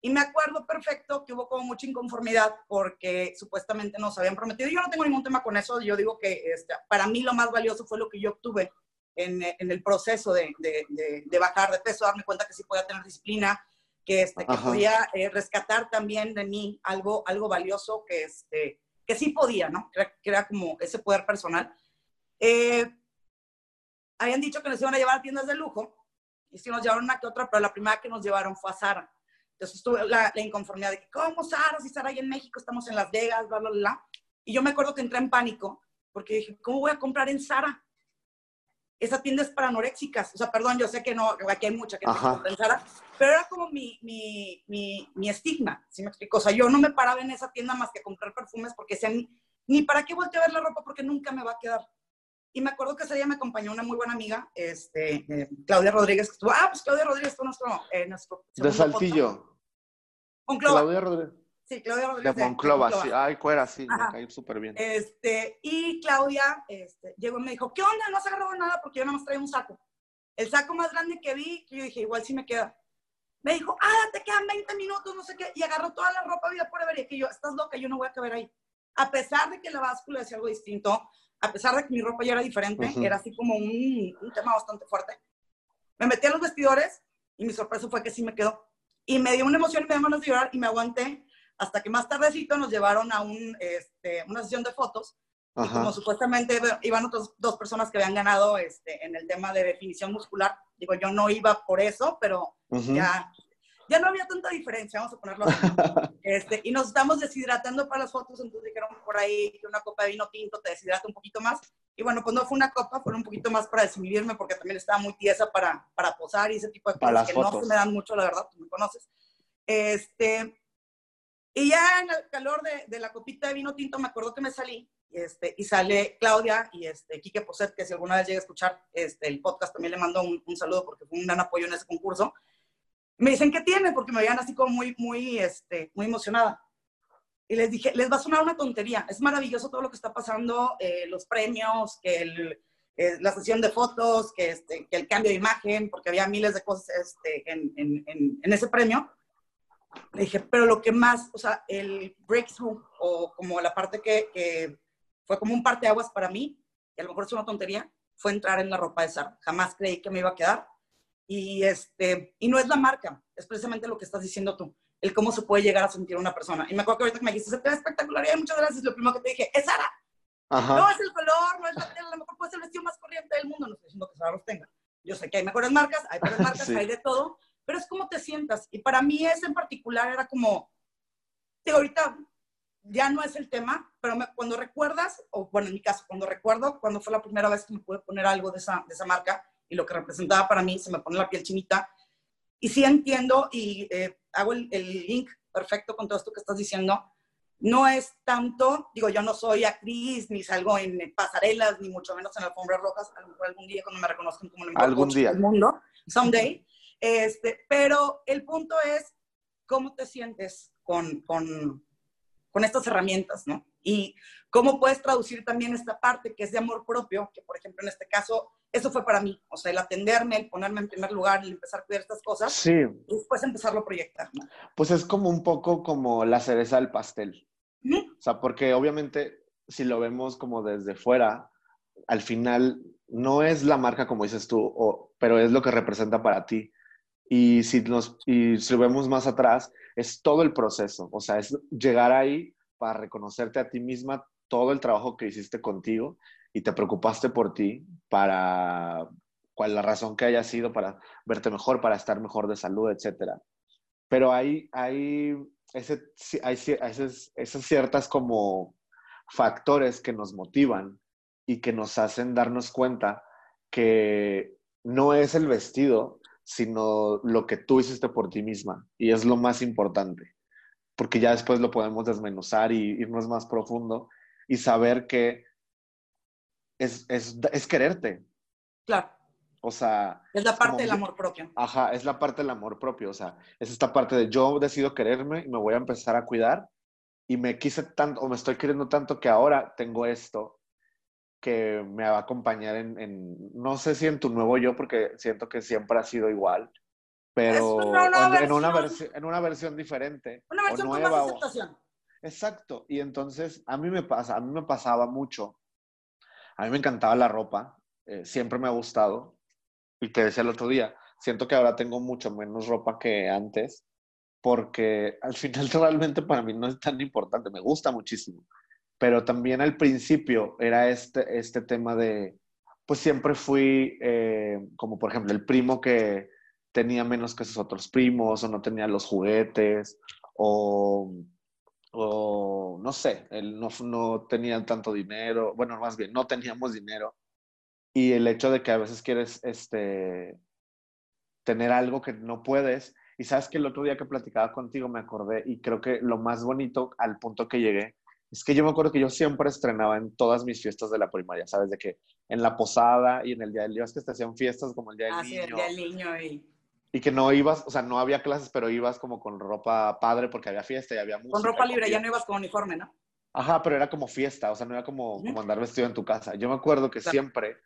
Y me acuerdo perfecto que hubo como mucha inconformidad porque supuestamente nos habían prometido. Yo no tengo ningún tema con eso. Yo digo que este, para mí lo más valioso fue lo que yo obtuve en, en el proceso de, de, de, bajar de peso, darme cuenta que sí podía tener disciplina, que, este, que podía eh, rescatar también de mí algo, algo valioso que, este, que sí podía, ¿no? Que era, como ese poder personal. Eh, habían dicho que nos iban a llevar a tiendas de lujo y sí nos llevaron una que otra, pero la primera que nos llevaron fue a Sara. Entonces estuve la, la inconformidad de que, ¿cómo Sara? Si Sara ahí en México, estamos en Las Vegas, bla, bla, bla. Y yo me acuerdo que entré en pánico porque dije, ¿cómo voy a comprar en Sara? Esa tienda es para anoréxicas. O sea, perdón, yo sé que no, aquí hay mucha que pensara, pero era como mi, mi, mi, mi estigma, ¿sí me explico? O sea, yo no me paraba en esa tienda más que comprar perfumes porque sean, ni, para qué volteo a ver la ropa porque nunca me va a quedar. y me acuerdo que ese día me acompañó una muy buena amiga, este, eh, Claudia Rodríguez, que estuvo, ah, pues Claudia Rodríguez fue nuestro, eh, nuestro De Saltillo. Monclova. Claudia Rodríguez. Sí, Claudia Rodríguez. De Monclova, sí. Ay, cuera, sí, me caí súper bien. Este, y Claudia este, llegó y me dijo, ¿qué onda? No se agarró nada porque yo nada más traía un saco. El saco más grande que vi, que yo dije, igual sí me queda. Me dijo, ah, te quedan 20 minutos, no sé qué. Y agarró toda la ropa vida por haber. Y que yo, estás loca, yo no voy a caber ahí. A pesar de que la báscula decía algo distinto, a pesar de que mi ropa ya era diferente, era así como un, un, tema bastante fuerte. Me metí a los vestidores y mi sorpresa fue que sí me quedó. Y me dio una emoción y me dio ganas de llorar y me aguanté hasta que más tardecito nos llevaron a un, este, una sesión de fotos. Y como supuestamente iban otras dos personas que habían ganado este, en el tema de definición muscular, digo, yo no iba por eso, pero ya ya no había tanta diferencia, vamos a ponerlo así. Este, y nos estamos deshidratando para las fotos, entonces dijeron por ahí que una copa de vino tinto te deshidrata un poquito más. Y bueno, pues no fue una copa, fue un poquito más para desinhibirme porque también estaba muy tiesa para, para posar y ese tipo de cosas que no se me dan mucho, la verdad, tú me conoces. Este, y ya en el calor de, de, la copita de vino tinto me acuerdo que me salí este, y sale Claudia y este, Quique Poset, que si alguna vez llega a escuchar este, el podcast también le mando un, un saludo porque fue un gran apoyo en ese concurso me dicen, ¿qué tiene? Porque me veían así como muy, muy, este, muy emocionada. Y les dije, les va a sonar una tontería. Es maravilloso todo lo que está pasando, eh, los premios, que el, eh, la sesión de fotos, que, este, que el cambio de imagen, porque había miles de cosas este, en, en, en, ese premio. Le dije, pero lo que más, o sea, el breakthrough, o como la parte que, que fue como un parteaguas para mí, y a lo mejor es una tontería, fue entrar en la ropa de Sara. Jamás creí que me iba a quedar y, este, y no es la marca, es precisamente lo que estás diciendo tú, el cómo se puede llegar a sentir una persona. Y me acuerdo que ahorita que me dijiste, se te ve espectacular, y muchas gracias, lo primero que te dije, es Sara. No es el color, no es la tela, a lo mejor puede ser el vestido más corriente del mundo, no estoy diciendo que Sara los tenga. Yo sé que hay mejores marcas, hay peores marcas, hay de todo, pero es cómo te sientas. Y para mí ese en particular era como, digo, ahorita ya no es el tema, pero cuando recuerdas, o bueno, en mi caso, cuando recuerdo cuando fue la primera vez que me pude poner algo de esa, de esa marca, y lo que representaba para mí, se me pone la piel chinita. Y sí entiendo y eh, hago el, link perfecto con todo esto que estás diciendo. No es tanto, digo, yo no soy actriz, ni salgo en pasarelas, ni mucho menos en alfombras rojas, a lo mejor algún día cuando me reconozcan como el mejor algún día. del mundo, someday. Este, pero el punto es cómo te sientes con, con, con estas herramientas, ¿no? Y cómo puedes traducir también esta parte que es de amor propio, que por ejemplo en este caso eso fue para mí, o sea, el atenderme, el ponerme en primer lugar, el empezar a cuidar estas cosas, sí. y después empezarlo a proyectar. ¿no? Pues es como un poco como la cereza del pastel. O sea, porque obviamente si lo vemos como desde fuera, al final no es la marca como dices tú, o, pero es lo que representa para ti. Y si, nos, y si lo vemos más atrás, es todo el proceso, o sea, es llegar ahí para reconocerte a ti misma todo el trabajo que hiciste contigo y te preocupaste por ti para cual la razón que haya sido para verte mejor, para estar mejor de salud, etcétera. Pero hay, hay, ese, hay esas, esas ciertas como factores que nos motivan y que nos hacen darnos cuenta que no es el vestido, sino lo que tú hiciste por ti misma. Y es lo más importante, porque ya después lo podemos desmenuzar y irnos más profundo y saber que es, es, es quererte. Claro. O sea... Es la parte del amor propio. Ajá, es la parte del amor propio. O sea, es esta parte de yo decido quererme y me voy a empezar a cuidar y me quise tanto, o me estoy queriendo tanto que ahora tengo esto que me va a acompañar en, en no sé si en tu nuevo yo, porque siento que siempre ha sido igual, pero en, una versión, en una versión diferente. Una versión con más aceptación. Exacto. Y entonces a mí me pasa, a mí me pasaba mucho a mí me encantaba la ropa, eh, siempre me ha gustado. Y te decía el otro día, siento que ahora tengo mucho menos ropa que antes, porque al final realmente para mí no es tan importante, me gusta muchísimo. Pero también al principio era este, este tema de, pues siempre fui eh, como por ejemplo el primo que tenía menos que sus otros primos o no tenía los juguetes o no sé, él no, no tenía tanto dinero, bueno, más bien, no teníamos dinero. Y el hecho de que a veces quieres este, tener algo que no puedes. Y sabes que el otro día que platicaba contigo me acordé y creo que lo más bonito al punto que llegué Es que yo me acuerdo que yo siempre estrenaba en todas mis fiestas de la primaria, ¿sabes? De que en la posada y en el Día del Niño, es que te hacían fiestas como el Día del Ah, Niño. sí, el día del niño y Y que no ibas, o sea, no había clases, pero ibas como con ropa padre porque había fiesta y había música. con ropa libre, ya no ibas con uniforme, ¿no? Ajá, pero era como fiesta, o sea, no era como, andar vestido en tu casa. Yo me acuerdo que Claro. siempre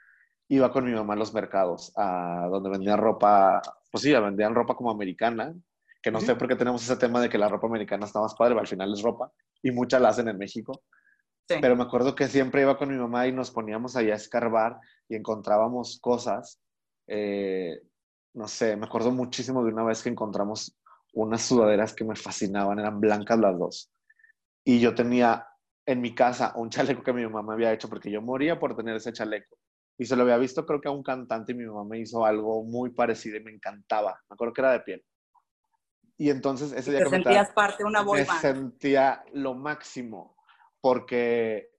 iba con mi mamá a los mercados, a donde vendían ropa, pues sí, vendían ropa como americana, que no sé Ujú. por qué tenemos ese tema de que la ropa americana está más padre, pero al final es ropa, y muchas la hacen en México. Sí. Pero me acuerdo que siempre iba con mi mamá y nos poníamos allá a escarbar y encontrábamos cosas. eh, no sé, me acuerdo muchísimo de una vez que encontramos unas sudaderas que me fascinaban, eran blancas las dos. Y yo tenía en mi casa un chaleco que mi mamá me había hecho porque yo moría por tener ese chaleco. Y se lo había visto creo que a un cantante y mi mamá me hizo algo muy parecido y me encantaba. Me acuerdo que era de piel. Y entonces ese día Te sentías parte de una boy me band. sentía lo máximo porque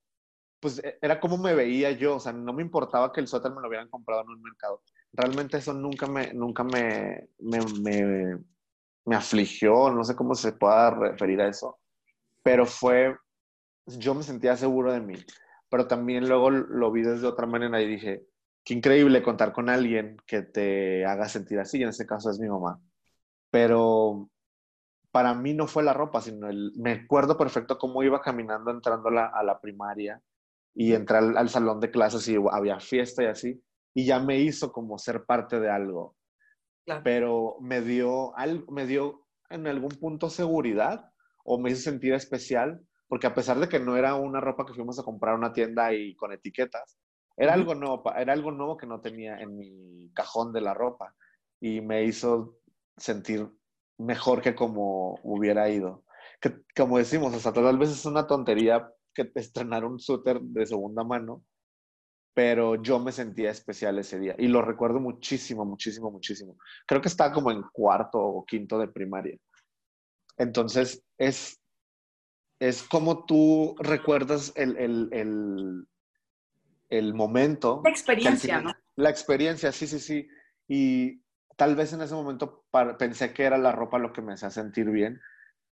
pues e- era como me veía yo, o sea, no me importaba que el suéter me lo hubieran comprado en un mercado. Realmente eso nunca me, nunca me, me, me, me afligió, no sé cómo se pueda referir a eso, pero fue, yo me sentía seguro de mí, pero también luego lo vi desde otra manera y dije, qué increíble contar con alguien que te haga sentir así, y en este caso es mi mamá. Pero para mí no fue la ropa, sino el, me acuerdo perfecto cómo iba caminando entrando a la, a la primaria y entré al, al salón de clases y había fiesta y así, y ya me hizo como ser parte de algo, Claro. pero me dio, algo, me dio en algún punto seguridad o me hizo sentir especial, porque a pesar de que no era una ropa que fuimos a comprar a una tienda y con etiquetas, era algo nuevo, era algo nuevo que no tenía en mi cajón de la ropa y me hizo sentir mejor que como hubiera ido. Que, como decimos, o sea, tal vez es una tontería que estrenar un suéter de segunda mano, pero yo me sentía especial ese día y lo recuerdo muchísimo, muchísimo, muchísimo. Creo que estaba como en cuarto o quinto de primaria. Entonces, es, es como tú recuerdas el, el, el, el momento. La experiencia, final- ¿no? La experiencia, sí, sí, sí. Y tal vez en ese momento pensé que era la ropa lo que me hacía sentir bien,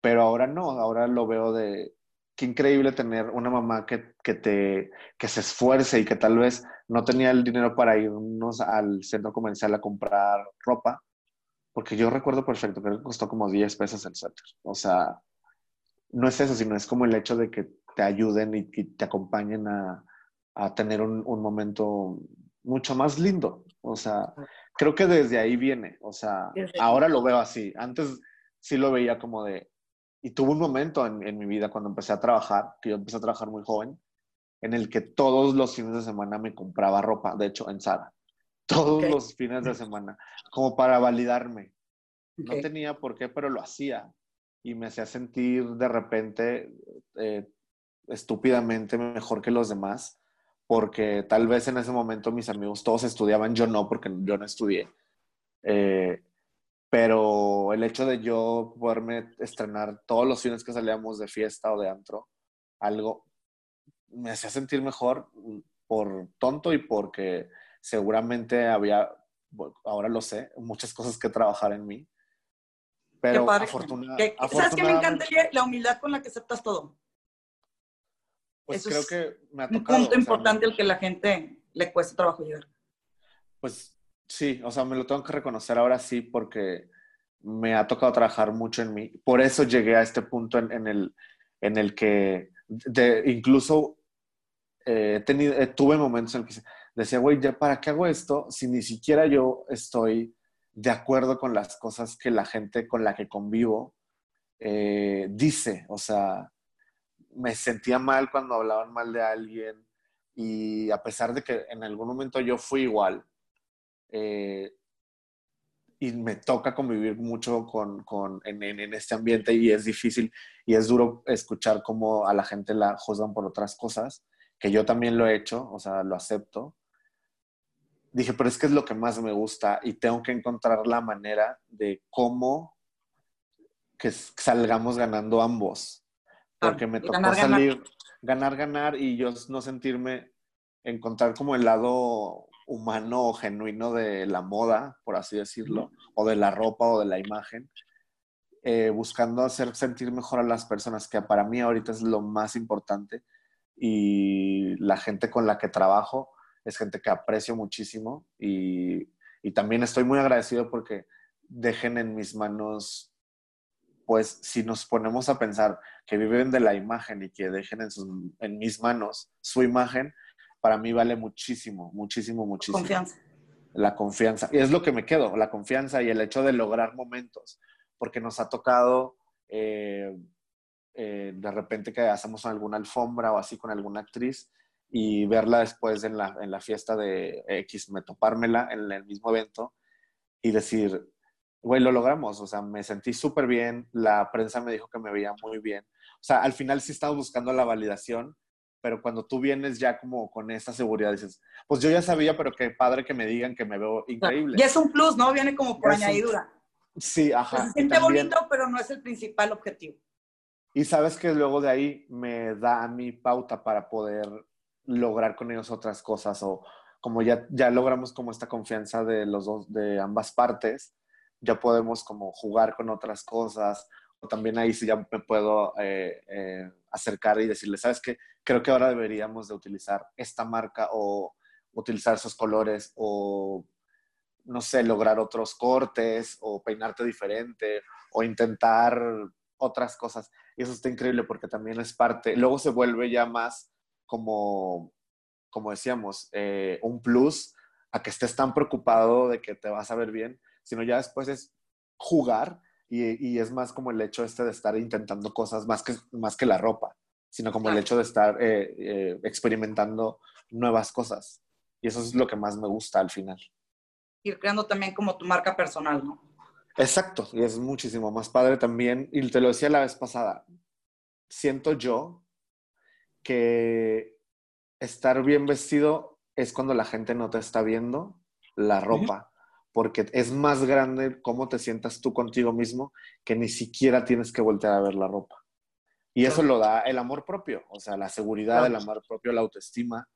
pero ahora no, ahora lo veo de qué increíble tener una mamá que, que te, que se esfuerce y que tal vez no tenía el dinero para irnos al centro comercial a comprar ropa, porque yo recuerdo perfecto, que costó como 10 pesos el suéter. O sea, no es eso, sino es como el hecho de que te ayuden y te acompañen a, a tener un, un momento mucho más lindo. O sea, creo que desde ahí viene. O sea, Desde ahora lo veo así. Antes sí lo veía como de... Y tuve un momento en, en mi vida cuando empecé a trabajar, que yo empecé a trabajar muy joven, en el que todos los fines de semana me compraba ropa, de hecho, en Zara. Todos Ok. los fines de semana, como para validarme. No Ok. tenía por qué, pero lo hacía. Y me hacía sentir de repente eh, estúpidamente mejor que los demás, porque tal vez en ese momento mis amigos todos estudiaban, yo no, porque yo no estudié. Eh, pero el hecho de yo poderme estrenar todos los fines que salíamos de fiesta o de antro, algo me hacía sentir mejor por tonto y porque seguramente había, ahora lo sé, muchas cosas que trabajar en mí. Pero afortuna- Que- que- ¿Sabes qué me encanta? La humildad con la que aceptas todo. Pues Eso creo es que me ha Un tocado. punto o sea, importante al que la gente le cuesta trabajo llegar. Pues sí, o sea, me lo tengo que reconocer ahora sí porque me ha tocado trabajar mucho en mí. Por eso llegué a este punto en, en el, en el que de- incluso eh, tenido, eh, tuve momentos en que decía, güey, ¿ya para qué hago esto si ni siquiera yo estoy de acuerdo con las cosas que la gente con la que convivo eh, dice? O sea, me sentía mal cuando hablaban mal de alguien y a pesar de que en algún momento yo fui igual, eh, y me toca convivir mucho con, con en, en, este ambiente y es difícil y es duro escuchar cómo a la gente la juzgan por otras cosas, que yo también lo he hecho, o sea, lo acepto. Dije, pero es que es lo que más me gusta y tengo que encontrar la manera de cómo que salgamos ganando ambos. Porque me tocó ganar, salir, ganar. ganar, ganar y yo no sentirme, encontrar como el lado humano o genuino de la moda, por así decirlo, o de la ropa o de la imagen, eh, buscando hacer sentir mejor a las personas, que para mí ahorita es lo más importante. Y la gente con la que trabajo es gente que aprecio muchísimo y, y también estoy muy agradecido porque dejen en mis manos, pues si nos ponemos a pensar que viven de la imagen y que dejen en, sus, en mis manos su imagen, para mí vale muchísimo, muchísimo, muchísimo. Confianza. La confianza. Y es lo que me quedo, la confianza y el hecho de lograr momentos, porque nos ha tocado eh, eh, de repente que hacemos alguna alfombra o así con alguna actriz y verla después en la, en la fiesta de X, me topármela en el mismo evento y decir, güey, lo logramos, o sea, me sentí súper bien, la prensa me dijo que me veía muy bien. O sea, al final sí estamos buscando la validación, pero cuando tú vienes ya como con esa seguridad, dices, pues yo ya sabía, pero qué padre que me digan que me veo increíble. Y es un plus, ¿no? Viene como por añadidura. Sí, ajá. se siente bonito, pero no es el principal objetivo. Y sabes que luego de ahí me da a mí pauta para poder lograr con ellos otras cosas o como ya, ya logramos como esta confianza de los dos, de ambas partes, ya podemos como jugar con otras cosas o también ahí sí ya me puedo eh, eh, acercar y decirle, ¿sabes qué? Creo que ahora deberíamos de utilizar esta marca o utilizar esos colores o, no sé, lograr otros cortes o peinarte diferente o intentar otras cosas. Y eso está increíble porque también es parte, luego se vuelve ya más como, como decíamos, eh, un plus a que estés tan preocupado de que te vas a ver bien, sino ya después es jugar y, y es más como el hecho este de estar intentando cosas más que, más que la ropa, sino como el hecho de estar eh, eh, experimentando nuevas cosas. Y eso es lo que más me gusta al final. Ir creando también como tu marca personal, ¿no? Exacto, y es muchísimo más padre también. Y te lo decía la vez pasada, siento yo que estar bien vestido es cuando la gente no te está viendo la ropa, porque es más grande cómo te sientas tú contigo mismo que ni siquiera tienes que voltear a ver la ropa. Y eso lo da el amor propio, o sea, la seguridad, el amor propio, la autoestima.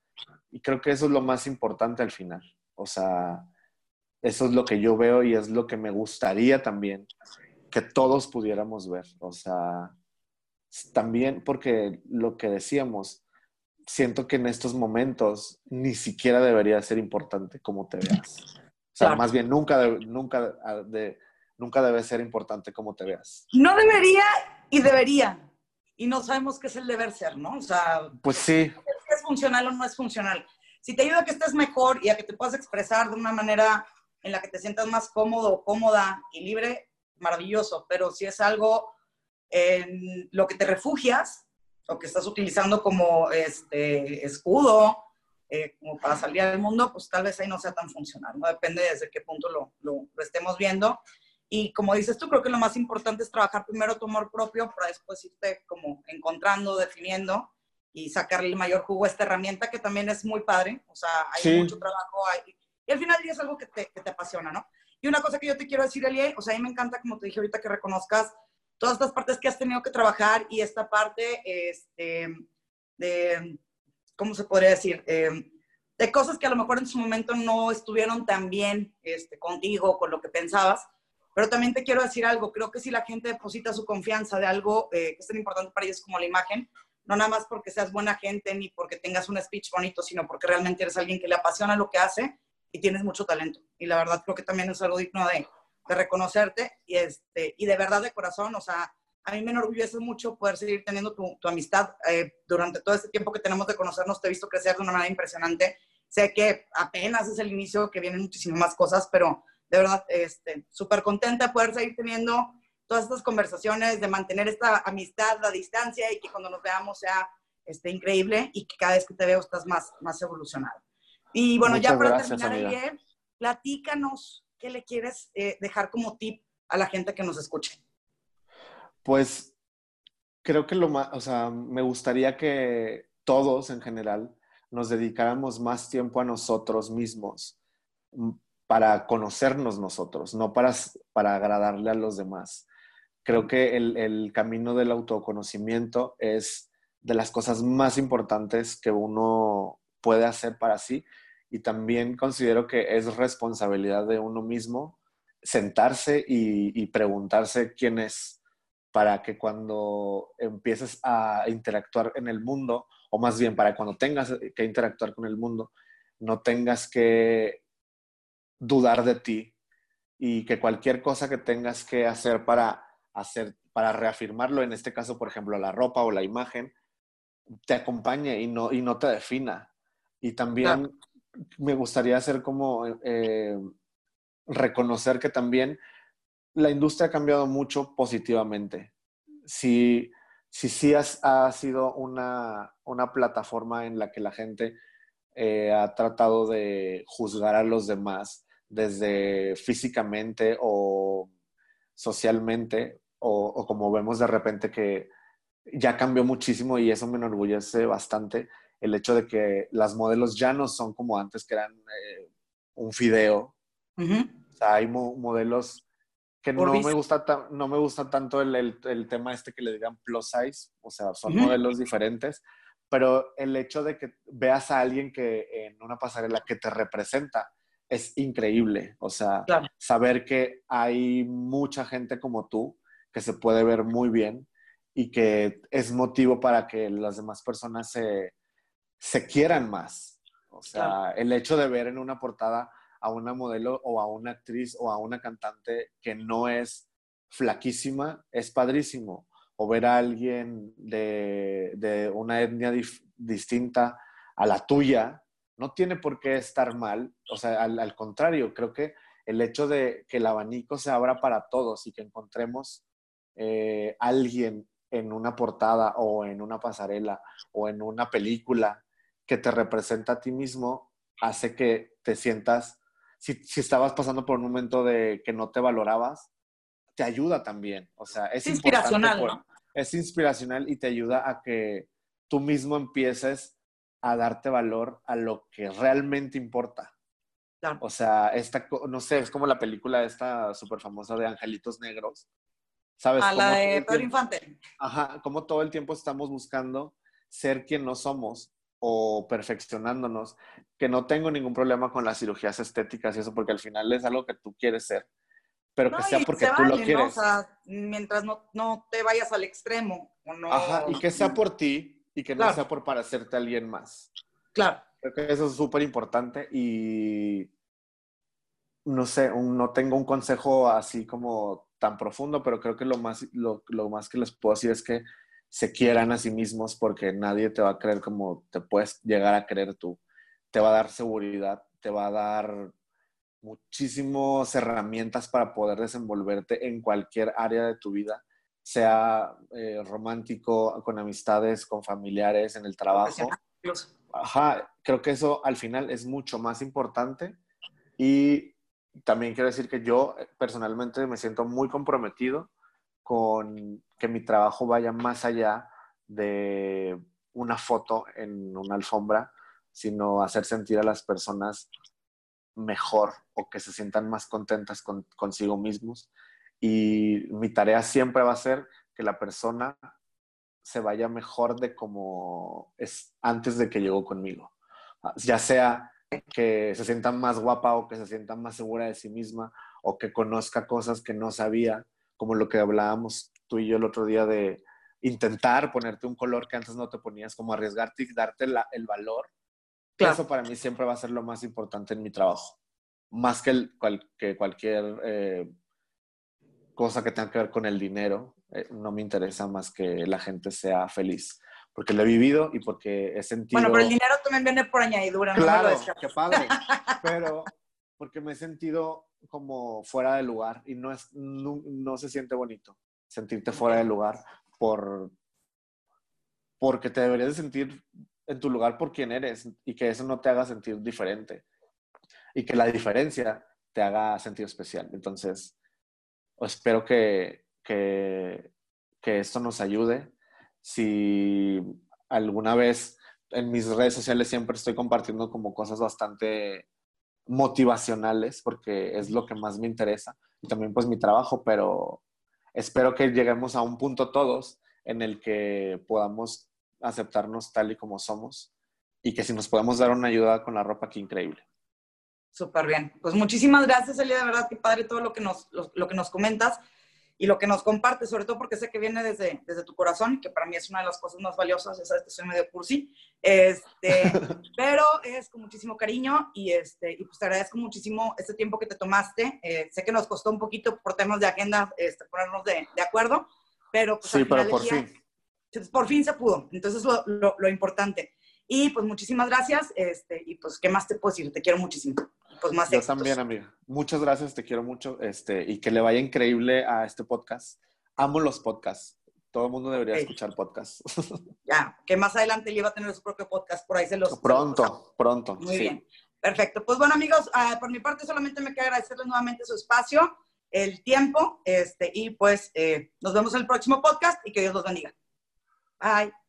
Y creo que eso es lo más importante al final. O sea, eso es lo que yo veo y es lo que me gustaría también que todos pudiéramos ver. O sea, también porque lo que decíamos, siento que en estos momentos ni siquiera debería ser importante cómo te veas. O sea, más bien nunca, nunca, de, nunca debe ser importante cómo te veas. No debería y debería. Y no sabemos qué es el deber ser, ¿no? O sea, pues sí. ¿Es funcional o no es funcional? Si te ayuda a que estés mejor y a que te puedas expresar de una manera en la que te sientas más cómodo, cómoda y libre, maravilloso. Pero si es algo en lo que te refugias o que estás utilizando como este escudo, eh, como para salir al mundo, pues tal vez ahí no sea tan funcional, ¿no? Depende desde qué punto lo, lo, estemos viendo. Y como dices tú, creo que lo más importante es trabajar primero tu amor propio para después irte como encontrando, definiendo y sacarle el mayor jugo a esta herramienta que también es muy padre. O sea, hay mucho trabajo ahí. Y al final es algo que te, que te apasiona, ¿no? Y una cosa que yo te quiero decir, Elie, o sea, a mí me encanta, como te dije ahorita, que reconozcas todas estas partes que has tenido que trabajar y esta parte este, de, ¿cómo se podría decir? Eh, de cosas que a lo mejor en su momento no estuvieron tan bien este, contigo, con lo que pensabas. Pero también te quiero decir algo, creo que si la gente deposita su confianza de algo eh, que es tan importante para ellos como la imagen, no nada más porque seas buena gente ni porque tengas un speech bonito, sino porque realmente eres alguien que le apasiona lo que hace y tienes mucho talento. Y la verdad creo que también es algo digno de, de reconocerte y, este, y de verdad de corazón, o sea, a mí me enorgullece mucho poder seguir teniendo tu, tu amistad. Eh, durante todo este tiempo que tenemos de conocernos, te he visto crecer de una manera impresionante. Sé que apenas es el inicio, que vienen muchísimas más cosas, pero de verdad, este, súper contenta de poder seguir teniendo todas estas conversaciones, de mantener esta amistad a distancia y que cuando nos veamos sea este, increíble y que cada vez que te veo estás más, más evolucionado. Y bueno, ya para terminar, el platícanos ¿qué le quieres eh, dejar como tip a la gente que nos escuche? Pues creo que lo más, o sea, me gustaría que todos en general nos dedicáramos más tiempo a nosotros mismos mm, para conocernos nosotros, no para, para agradarle a los demás. Creo que el, el camino del autoconocimiento es de las cosas más importantes que uno puede hacer para sí y también considero que es responsabilidad de uno mismo sentarse y, preguntarse quién es, para que cuando empieces a interactuar en el mundo, o más bien para cuando tengas que interactuar con el mundo, no tengas que dudar de ti y que cualquier cosa que tengas que hacer para hacer para reafirmarlo, en este caso, por ejemplo, la ropa o la imagen, te acompañe y no, y no te defina. Y también me gustaría hacer como eh, reconocer que también la industria ha cambiado mucho positivamente. Si sí si, ha sido una, plataforma en la que la gente eh, ha tratado de juzgar a los demás desde físicamente o socialmente, o, como vemos de repente que ya cambió muchísimo y eso me enorgullece bastante, el hecho de que las modelos ya no son como antes, que eran eh, un fideo. O sea, hay modelos que no me, gusta no me gusta tanto el, el, tema este que le digan plus size, o sea, son modelos diferentes, pero el hecho de que veas a alguien que en una pasarela que te representa es increíble, o sea, saber que hay mucha gente como tú que se puede ver muy bien y que es motivo para que las demás personas se, se quieran más. O sea, el hecho de ver en una portada a una modelo o a una actriz o a una cantante que no es flaquísima es padrísimo. O ver a alguien de, de una etnia distinta a la tuya no tiene por qué estar mal. O sea, al, al, contrario, creo que el hecho de que el abanico se abra para todos y que encontremos eh, alguien en una portada o en una pasarela o en una película que te representa a ti mismo, hace que te sientas, si, estabas pasando por un momento de que no te valorabas, te ayuda también. O sea, es, inspiracional. Es inspiracional y te ayuda a que tú mismo empieces a darte valor a lo que realmente importa. O sea, esta, no sé, es como la película esta súper famosa de Angelitos Negros, ¿Sabes? A la de Pedro Infante. Ajá, como todo el tiempo estamos buscando ser quien no somos o perfeccionándonos, que no tengo ningún problema con las cirugías estéticas y eso, porque al final es algo que tú quieres ser, pero que sea porque tú lo quieres. O sea, mientras no, no, te vayas al extremo. O no... Ajá, y que sea por ti y que no sea por parecerte a alguien más. Claro. Creo que eso es súper importante y no sé, no tengo un consejo así como tan profundo, pero creo que lo más, lo, más que les puedo decir es que se quieran a sí mismos porque nadie te va a creer como te puedes llegar a creer tú. Te va a dar seguridad, te va a dar muchísimas herramientas para poder desenvolverte en cualquier área de tu vida, sea eh, romántico, con amistades, con familiares, en el trabajo. Ajá, creo que eso al final es mucho más importante y también quiero decir que yo eh, personalmente me siento muy comprometido con que mi trabajo vaya más allá de una foto en una alfombra, sino hacer sentir a las personas mejor o que se sientan más contentas con, consigo mismos. Y mi tarea siempre va a ser que la persona se vaya mejor de como es antes de que llegó conmigo. Ya sea que se sienta más guapa o que se sienta más segura de sí misma o que conozca cosas que no sabía, como lo que hablábamos tú y yo el otro día de intentar ponerte un color que antes no te ponías, como arriesgarte y darte el valor. Eso para mí siempre va a ser lo más importante en mi trabajo, más que, que cualquier eh, cosa que tenga que ver con el dinero. Eh, no me interesa más que la gente sea feliz porque lo he vivido y porque he sentido... Bueno, pero el dinero también viene por añadidura. Claro, qué padre. pero porque me he sentido como fuera de lugar y no, es, no, se siente bonito sentirte fuera de lugar por, porque te deberías de sentir en tu lugar por quien eres y que eso no te haga sentir diferente y que la diferencia te haga sentir especial. Entonces, espero que, que, que esto nos ayude si alguna vez en mis redes sociales siempre estoy compartiendo como cosas bastante motivacionales porque es lo que más me interesa y también pues mi trabajo, pero espero que lleguemos a un punto todos en el que podamos aceptarnos tal y como somos y que si nos podemos dar una ayuda con la ropa, qué increíble. Súper bien. Pues muchísimas gracias, Elia, de verdad, qué padre todo lo que nos, lo que nos comentas. Y lo que nos compartes, sobre todo porque sé que viene desde, desde tu corazón, que para mí es una de las cosas más valiosas, ya sabes que soy medio cursi, este, pero es con muchísimo cariño y, este, y pues te agradezco muchísimo este tiempo que te tomaste. Eh, sé que nos costó un poquito por temas de agenda este, ponernos de, de, acuerdo, pero pues sí, pero por fin. Por fin se pudo, entonces lo, lo, lo importante. Y pues muchísimas gracias, este, y pues, ¿qué más te puedo decir? Te quiero muchísimo. Pues más Yo también, amiga. Muchas gracias, te quiero mucho, este, y que le vaya increíble a este podcast. Amo los podcasts. Todo el mundo debería escuchar podcasts. Ya, que más adelante lleva a tener su propio podcast, por ahí se los... Pronto, pronto. Muy bien. Perfecto. Pues bueno, amigos, uh, por mi parte solamente me queda agradecerles nuevamente su espacio, el tiempo, este, y pues eh, nos vemos en el próximo podcast y que Dios los bendiga. Bye.